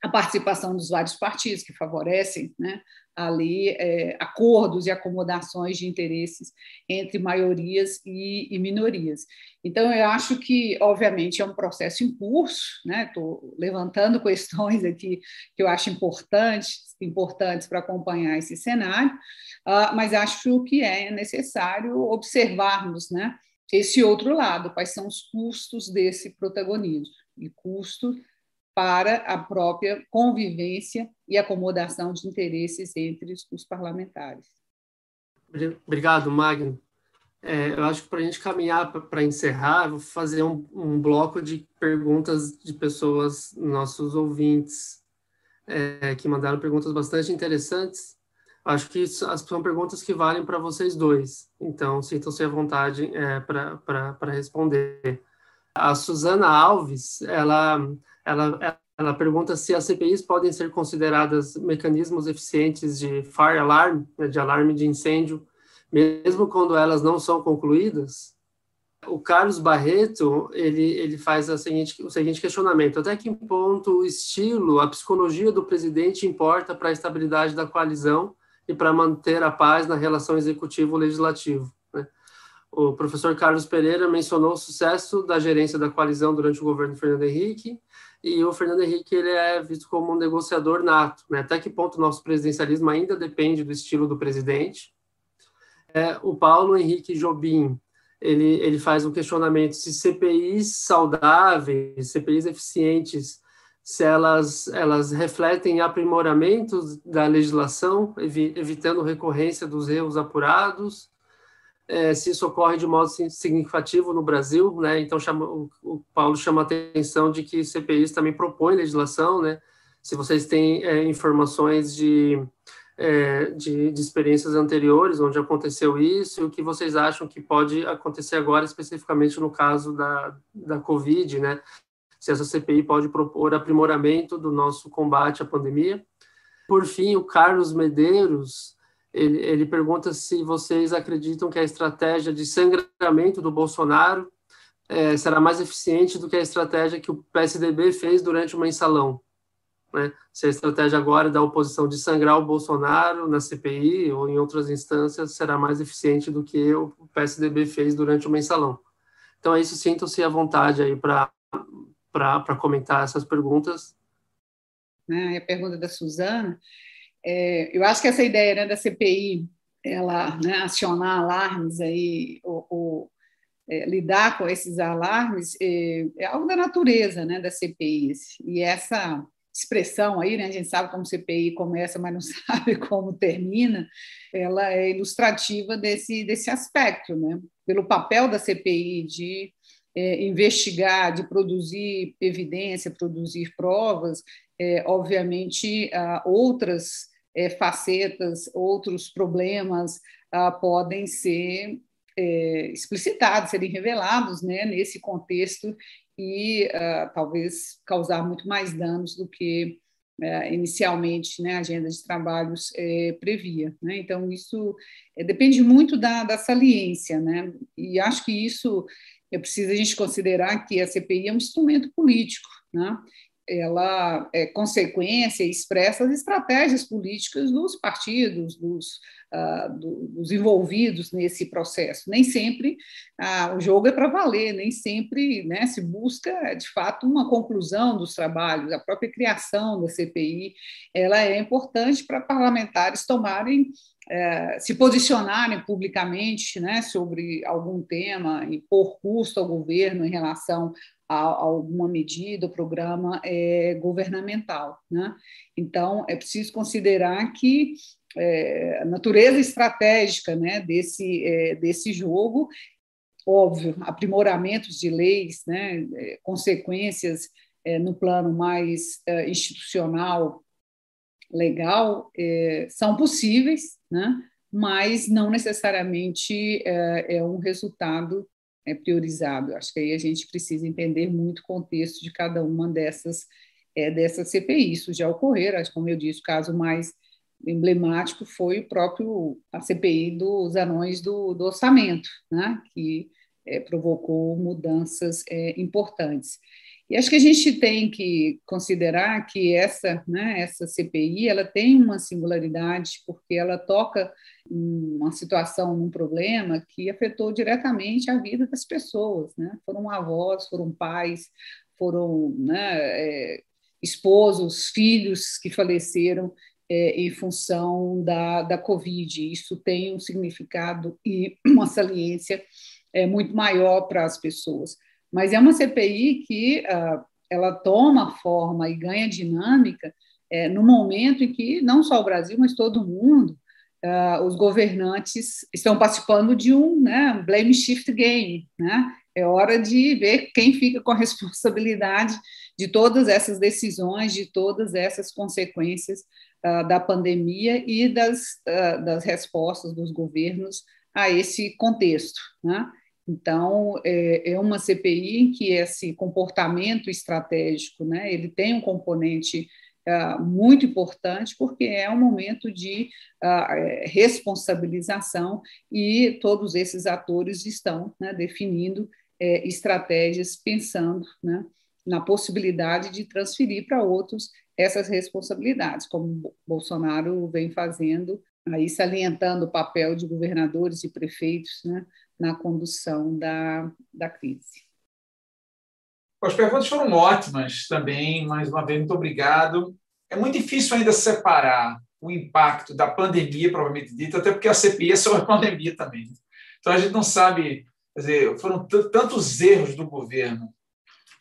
a participação dos vários partidos que favorecem né, ali é, acordos e acomodações de interesses entre maiorias e, e, minorias. Então, eu acho que, obviamente, é um processo em curso, estou né? levantando questões aqui que eu acho importantes, importantes para acompanhar esse cenário, uh, mas acho que é necessário observarmos né, esse outro lado, quais são os custos desse protagonismo, e custo para a própria convivência e acomodação de interesses entre os parlamentares. Obrigado, Magno. É, eu acho que para a gente caminhar para encerrar, vou fazer um, um, bloco de perguntas de pessoas, nossos ouvintes, é, que mandaram perguntas bastante interessantes. Acho que são perguntas que valem para vocês dois, então sintam-se à vontade é, para responder. A Suzana Alves, ela ela, ela pergunta se as CPIs podem ser consideradas mecanismos eficientes de fire alarm, né, de alarme de incêndio, mesmo quando elas não são concluídas. O Carlos Barreto ele, ele faz seguinte, o seguinte questionamento: até que ponto o estilo, a psicologia do presidente importa para a estabilidade da coalizão e para manter a paz na relação executivo-legislativo? O professor Carlos Pereira mencionou o sucesso da gerência da coalizão durante o governo Fernando Henrique e o Fernando Henrique ele é visto como um negociador nato. Né? Até que ponto o nosso presidencialismo ainda depende do estilo do presidente? É, o Paulo Henrique Jobim ele, ele faz um questionamento se CPIs saudáveis, CPIs eficientes, se elas, elas refletem aprimoramentos da legislação, evitando recorrência dos erros apurados, é, se isso ocorre de modo significativo no Brasil, né? Então chama, o, o, Paulo chama a atenção de que CPIs também propõe legislação, né? Se vocês têm é, informações de, é, de, de, experiências anteriores onde aconteceu isso, e o que vocês acham que pode acontecer agora, especificamente no caso da, da Covid, né? Se essa CPI pode propor aprimoramento do nosso combate à pandemia. Por fim, o Carlos Medeiros ele, ele pergunta se vocês acreditam que a estratégia de sangramento do Bolsonaro é, será mais eficiente do que a estratégia que o PSDB fez durante o mensalão. Né? Se a estratégia agora da oposição de sangrar o Bolsonaro na CPI ou em outras instâncias será mais eficiente do que o PSDB fez durante o mensalão. Então, é isso, sintam-se à vontade aí para comentar essas perguntas. É, a pergunta da Suzana, é, eu acho que essa ideia né, da CPI, ela né, acionar alarmes aí, ou, ou é, lidar com esses alarmes, é, é, algo da natureza né, das CPIs. E essa expressão aí, né, a gente sabe como CPI começa, mas não sabe como termina, ela é ilustrativa desse, desse aspecto, né? pelo papel da CPI de é, investigar, de produzir evidência, produzir provas, é, obviamente, outras é, facetas, outros problemas ah, podem ser é, explicitados, serem revelados né, nesse contexto e ah, talvez causar muito mais danos do que é, inicialmente né, a agenda de trabalhos é, previa. Né? Então, isso depende muito da, da saliência, né? e acho que isso é preciso a gente considerar que a CPI é um instrumento político, né? Ela é consequência e expressa as estratégias políticas dos partidos, dos, uh, dos envolvidos nesse processo. Nem sempre uh, o jogo é para valer, nem sempre né, se busca, de fato, uma conclusão dos trabalhos. A própria criação da CPI ela é importante para parlamentares tomarem é, se posicionarem publicamente né, sobre algum tema e pôr custo ao governo em relação a, a alguma medida, programa é, governamental. Né? Então, é preciso considerar que é, a natureza estratégica né, desse, é, desse jogo, óbvio, aprimoramentos de leis, né, é, consequências é, no plano mais institucional, legal, são possíveis, né? mas não necessariamente é, é um resultado é, priorizado. Acho que aí a gente precisa entender muito o contexto de cada uma dessas, é, dessas CPI. Isso já ocorreu, como eu disse, o caso mais emblemático foi o próprio a CPI dos anões do, do orçamento, né? que é, provocou mudanças é, importantes. E acho que a gente tem que considerar que essa, né, essa CPI ela tem uma singularidade porque ela toca uma situação, um problema que afetou diretamente a vida das pessoas. Né? Foram avós, foram pais, foram né, é, esposos, filhos que faleceram é, em função da, da Covid. Isso tem um significado e uma saliência é, muito maior para as pessoas. Mas é uma CPI que uh, ela toma forma e ganha dinâmica é, no momento em que não só o Brasil, mas todo mundo, uh, os governantes estão participando de um né, blame shift game. Né? É hora de ver quem fica com a responsabilidade de todas essas decisões, de todas essas consequências uh, da pandemia e das, uh, das respostas dos governos a esse contexto. Né? Então, é, é, uma CPI em que esse comportamento estratégico, né, ele tem um componente uh, muito importante, porque é um momento de uh, responsabilização e todos esses atores estão né, definindo é, estratégias, pensando né, na possibilidade de transferir para outros essas responsabilidades, como Bolsonaro vem fazendo, aí salientando o papel de governadores e prefeitos né, na condução da, da crise. As perguntas foram ótimas também, mais uma vez, muito obrigado. É muito difícil ainda separar o impacto da pandemia, provavelmente dito, até porque a CPI é sobre a pandemia também. Então, a gente não sabe, quer dizer, foram tantos erros do governo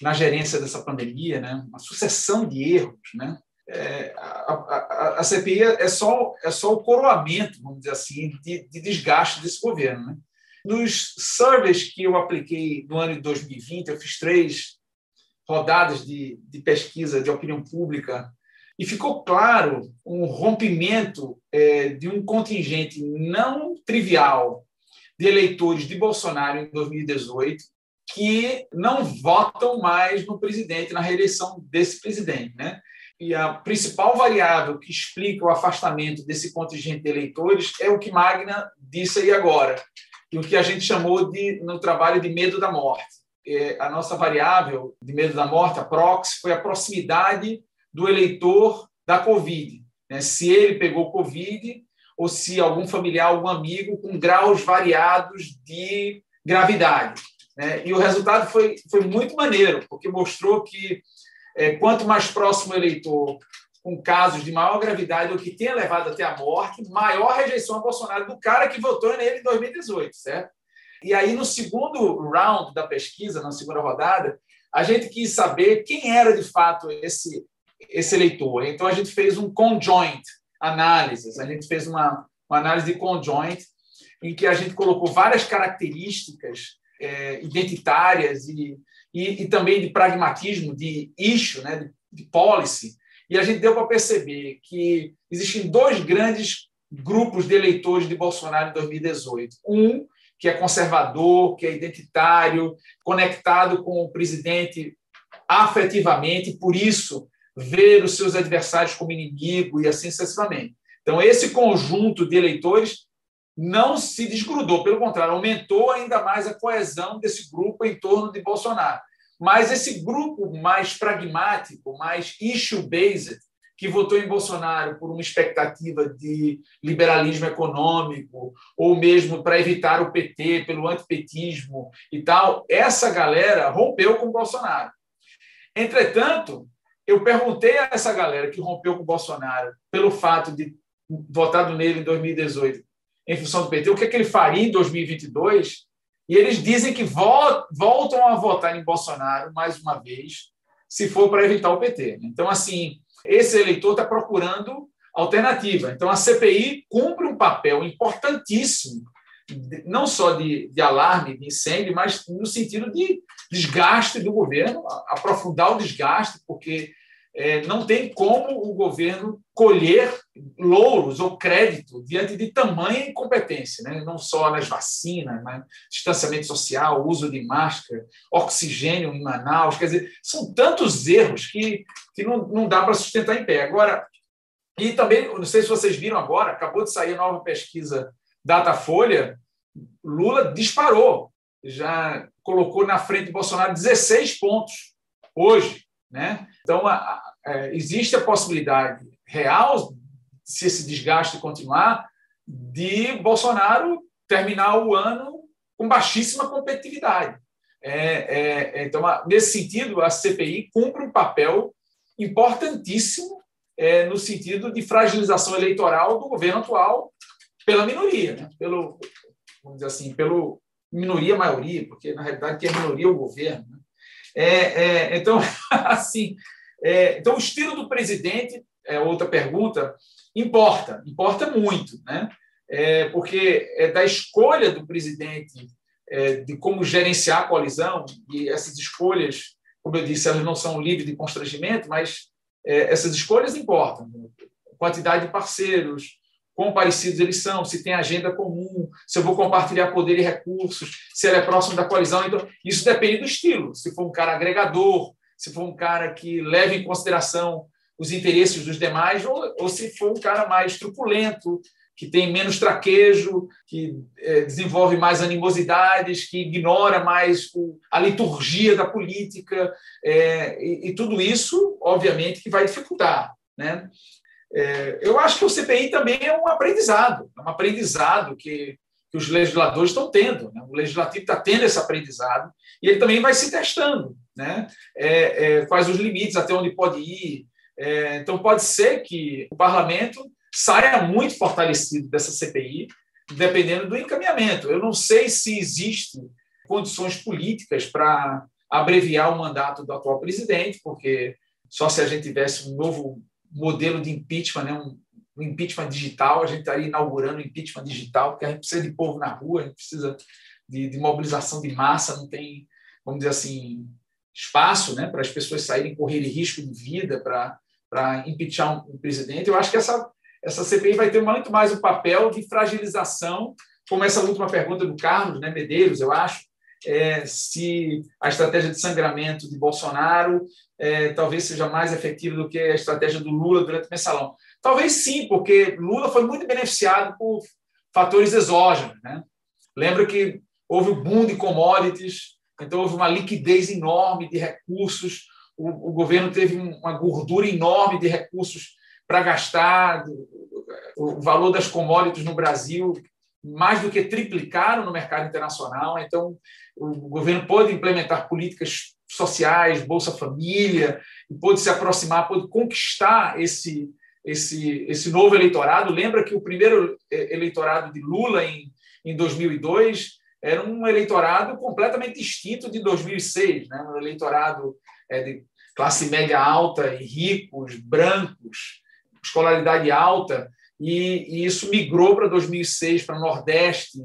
na gerência dessa pandemia, né? uma sucessão de erros. Né? É, a, a, a, CPI é só, é só o coroamento, vamos dizer assim, de, de desgaste desse governo. Né? Nos surveys que eu apliquei no ano de 2020, eu fiz três rodadas de, de pesquisa de opinião pública e ficou claro um rompimento é, de um contingente não trivial de eleitores de Bolsonaro em 2018 que não votam mais no presidente, na reeleição desse presidente. Né? E a principal variável que explica o afastamento desse contingente de eleitores é o que Magna disse aí agora, e o que a gente chamou de, no trabalho de medo da morte. É, a nossa variável de medo da morte, a proxy, foi a proximidade do eleitor da Covid. Né? Se ele pegou Covid ou se algum familiar, algum amigo com graus variados de gravidade. Né? E o resultado foi, foi muito maneiro, porque mostrou que é, quanto mais próximo o eleitor com casos de maior gravidade, o que tenha levado até a morte, maior rejeição a Bolsonaro do cara que votou nele em 2018, certo? E aí, no segundo round da pesquisa, na segunda rodada, a gente quis saber quem era de fato esse, esse eleitor. Então, a gente fez um conjoint análise, a gente fez uma, uma análise de conjoint, em que a gente colocou várias características é, identitárias e, e, e, também de pragmatismo, de issue, né, de, de policy, e a gente deu para perceber que existem dois grandes grupos de eleitores de Bolsonaro em 2018. Um, que é conservador, que é identitário, conectado com o presidente afetivamente, por isso ver os seus adversários como inimigo e assim sucessivamente. Então, esse conjunto de eleitores não se desgrudou, pelo contrário, aumentou ainda mais a coesão desse grupo em torno de Bolsonaro. Mas esse grupo mais pragmático, mais issue-based, que votou em Bolsonaro por uma expectativa de liberalismo econômico, ou mesmo para evitar o PT, pelo antipetismo e tal, essa galera rompeu com Bolsonaro. Entretanto, eu perguntei a essa galera que rompeu com Bolsonaro pelo fato de votado nele em 2018 em função do PT, o que, é que ele faria em 2022, e eles dizem que voltam a votar em Bolsonaro mais uma vez, se for para evitar o PT. Então, assim, esse eleitor está procurando alternativa. Então, a CPI cumpre um papel importantíssimo, não só de, de alarme, de incêndio, mas no sentido de desgaste do governo, aprofundar o desgaste, porque é, não tem como o governo colher louros ou crédito diante de tamanha incompetência, né? não só nas vacinas, mas distanciamento social, uso de máscara, oxigênio em Manaus, quer dizer, são tantos erros que, que não, não dá para sustentar em pé. Agora, e também, não sei se vocês viram agora, acabou de sair a nova pesquisa Datafolha, Lula disparou, já colocou na frente de Bolsonaro 16 pontos hoje. Né? Então, a, a, é, existe a possibilidade real, se esse desgaste continuar, de Bolsonaro terminar o ano com baixíssima competitividade. É, é, é então, nesse sentido, a CPI cumpre um papel importantíssimo é, no sentido de fragilização eleitoral do governo atual pela minoria, né? pelo, vamos dizer assim, pelo minoria maioria, porque na realidade quem é minoria é o governo. Né? É, é, então, assim, é, então o estilo do presidente é outra pergunta importa, importa muito, né? É, porque é da escolha do presidente é, de como gerenciar a coalizão e essas escolhas, como eu disse, elas não são livres de constrangimento, mas é, essas escolhas importam. Quantidade de parceiros, quão parecidos eles são, se tem agenda comum, se eu vou compartilhar poder e recursos, se ele é próximo da coalizão. Então, isso depende do estilo. Se for um cara agregador, se for um cara que leva em consideração os interesses dos demais, ou, ou se for um cara mais truculento, que tem menos traquejo, que é, desenvolve mais animosidades, que ignora mais o, a liturgia da política, é, e, e, tudo isso, obviamente, que vai dificultar. Né? É, eu acho que o CPI também é um aprendizado, é um aprendizado que, que os legisladores estão tendo. Né? O legislativo está tendo esse aprendizado e ele também vai se testando. Né? É, é, quais os limites, até onde pode ir. É, então, pode ser que o parlamento saia muito fortalecido dessa CPI, dependendo do encaminhamento. Eu não sei se existem condições políticas para abreviar o mandato do atual presidente, porque só se a gente tivesse um novo modelo de impeachment, né, um, um impeachment digital, a gente estaria inaugurando o impeachment digital, porque a gente precisa de povo na rua, a gente precisa de, de mobilização de massa, não tem, vamos dizer assim, espaço né, para as pessoas saírem correrem risco de vida para impeachar um, um presidente. Eu acho que essa, essa CPI vai ter muito mais o papel de fragilização, como essa última pergunta do Carlos né, Medeiros, eu acho, é, se a estratégia de sangramento de Bolsonaro é, talvez seja mais efetiva do que a estratégia do Lula durante o mensalão. Talvez sim, porque Lula foi muito beneficiado por fatores exógenos. Né? Lembra que houve o um boom de commodities, então houve uma liquidez enorme de recursos, o, o governo teve uma gordura enorme de recursos para gastar, o valor das commodities no Brasil mais do que triplicaram no mercado internacional. Então, o governo pôde implementar políticas sociais, Bolsa Família, e pôde se aproximar, pôde conquistar esse, esse, esse novo eleitorado. Lembra que o primeiro é, eleitorado de Lula em, em 2002 era um eleitorado completamente distinto de 2006, né? um eleitorado é, de classe média alta e ricos, brancos, escolaridade alta, e, e isso migrou para 2006 para Nordeste,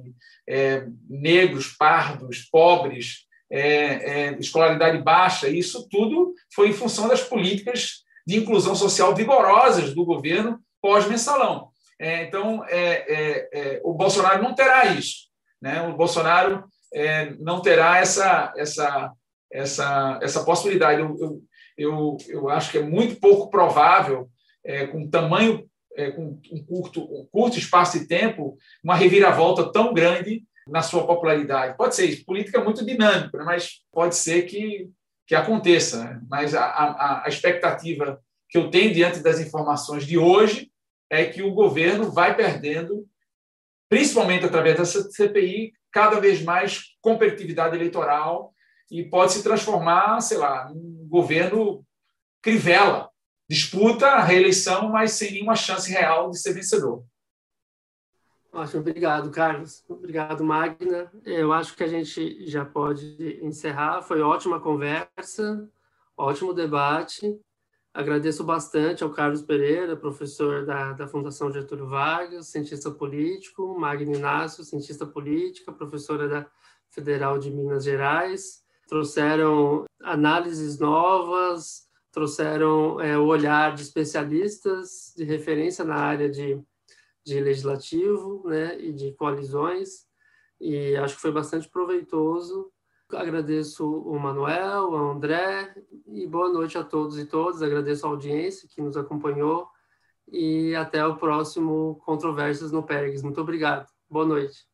é, negros, pardos, pobres, é, é, escolaridade baixa. Isso tudo foi em função das políticas de inclusão social vigorosas do governo pós-mensalão. É, então, é, é, o Bolsonaro não terá isso. Né? O Bolsonaro não terá essa, essa, essa, essa possibilidade. Eu, eu, eu, eu acho que é muito pouco provável, com tamanho é, com um curto, um curto espaço de tempo, uma reviravolta tão grande na sua popularidade. Pode ser, política é muito dinâmica, né? mas pode ser que, que aconteça. Né? Mas a, a, a expectativa que eu tenho diante das informações de hoje é que o governo vai perdendo, principalmente através dessa CPI, cada vez mais competitividade eleitoral e pode se transformar, sei lá, num governo crivela, disputa a reeleição, mas sem nenhuma chance real de ser vencedor. Ótimo, obrigado, Carlos. Obrigado, Magna. Eu acho que a gente já pode encerrar. Foi ótima conversa, ótimo debate. Agradeço bastante ao Carlos Pereira, professor da, da Fundação Getúlio Vargas, cientista político, Magna Inácio, cientista política, professora da Federal de Minas Gerais. Trouxeram análises novas, trouxeram é, o olhar de especialistas de referência na área de, de legislativo né, e de coalizões, e acho que foi bastante proveitoso. Agradeço o Manuel, o André, e boa noite a todos e todas. Agradeço a audiência que nos acompanhou, e até o próximo Controvérsias no PERGS. Muito obrigado. Boa noite.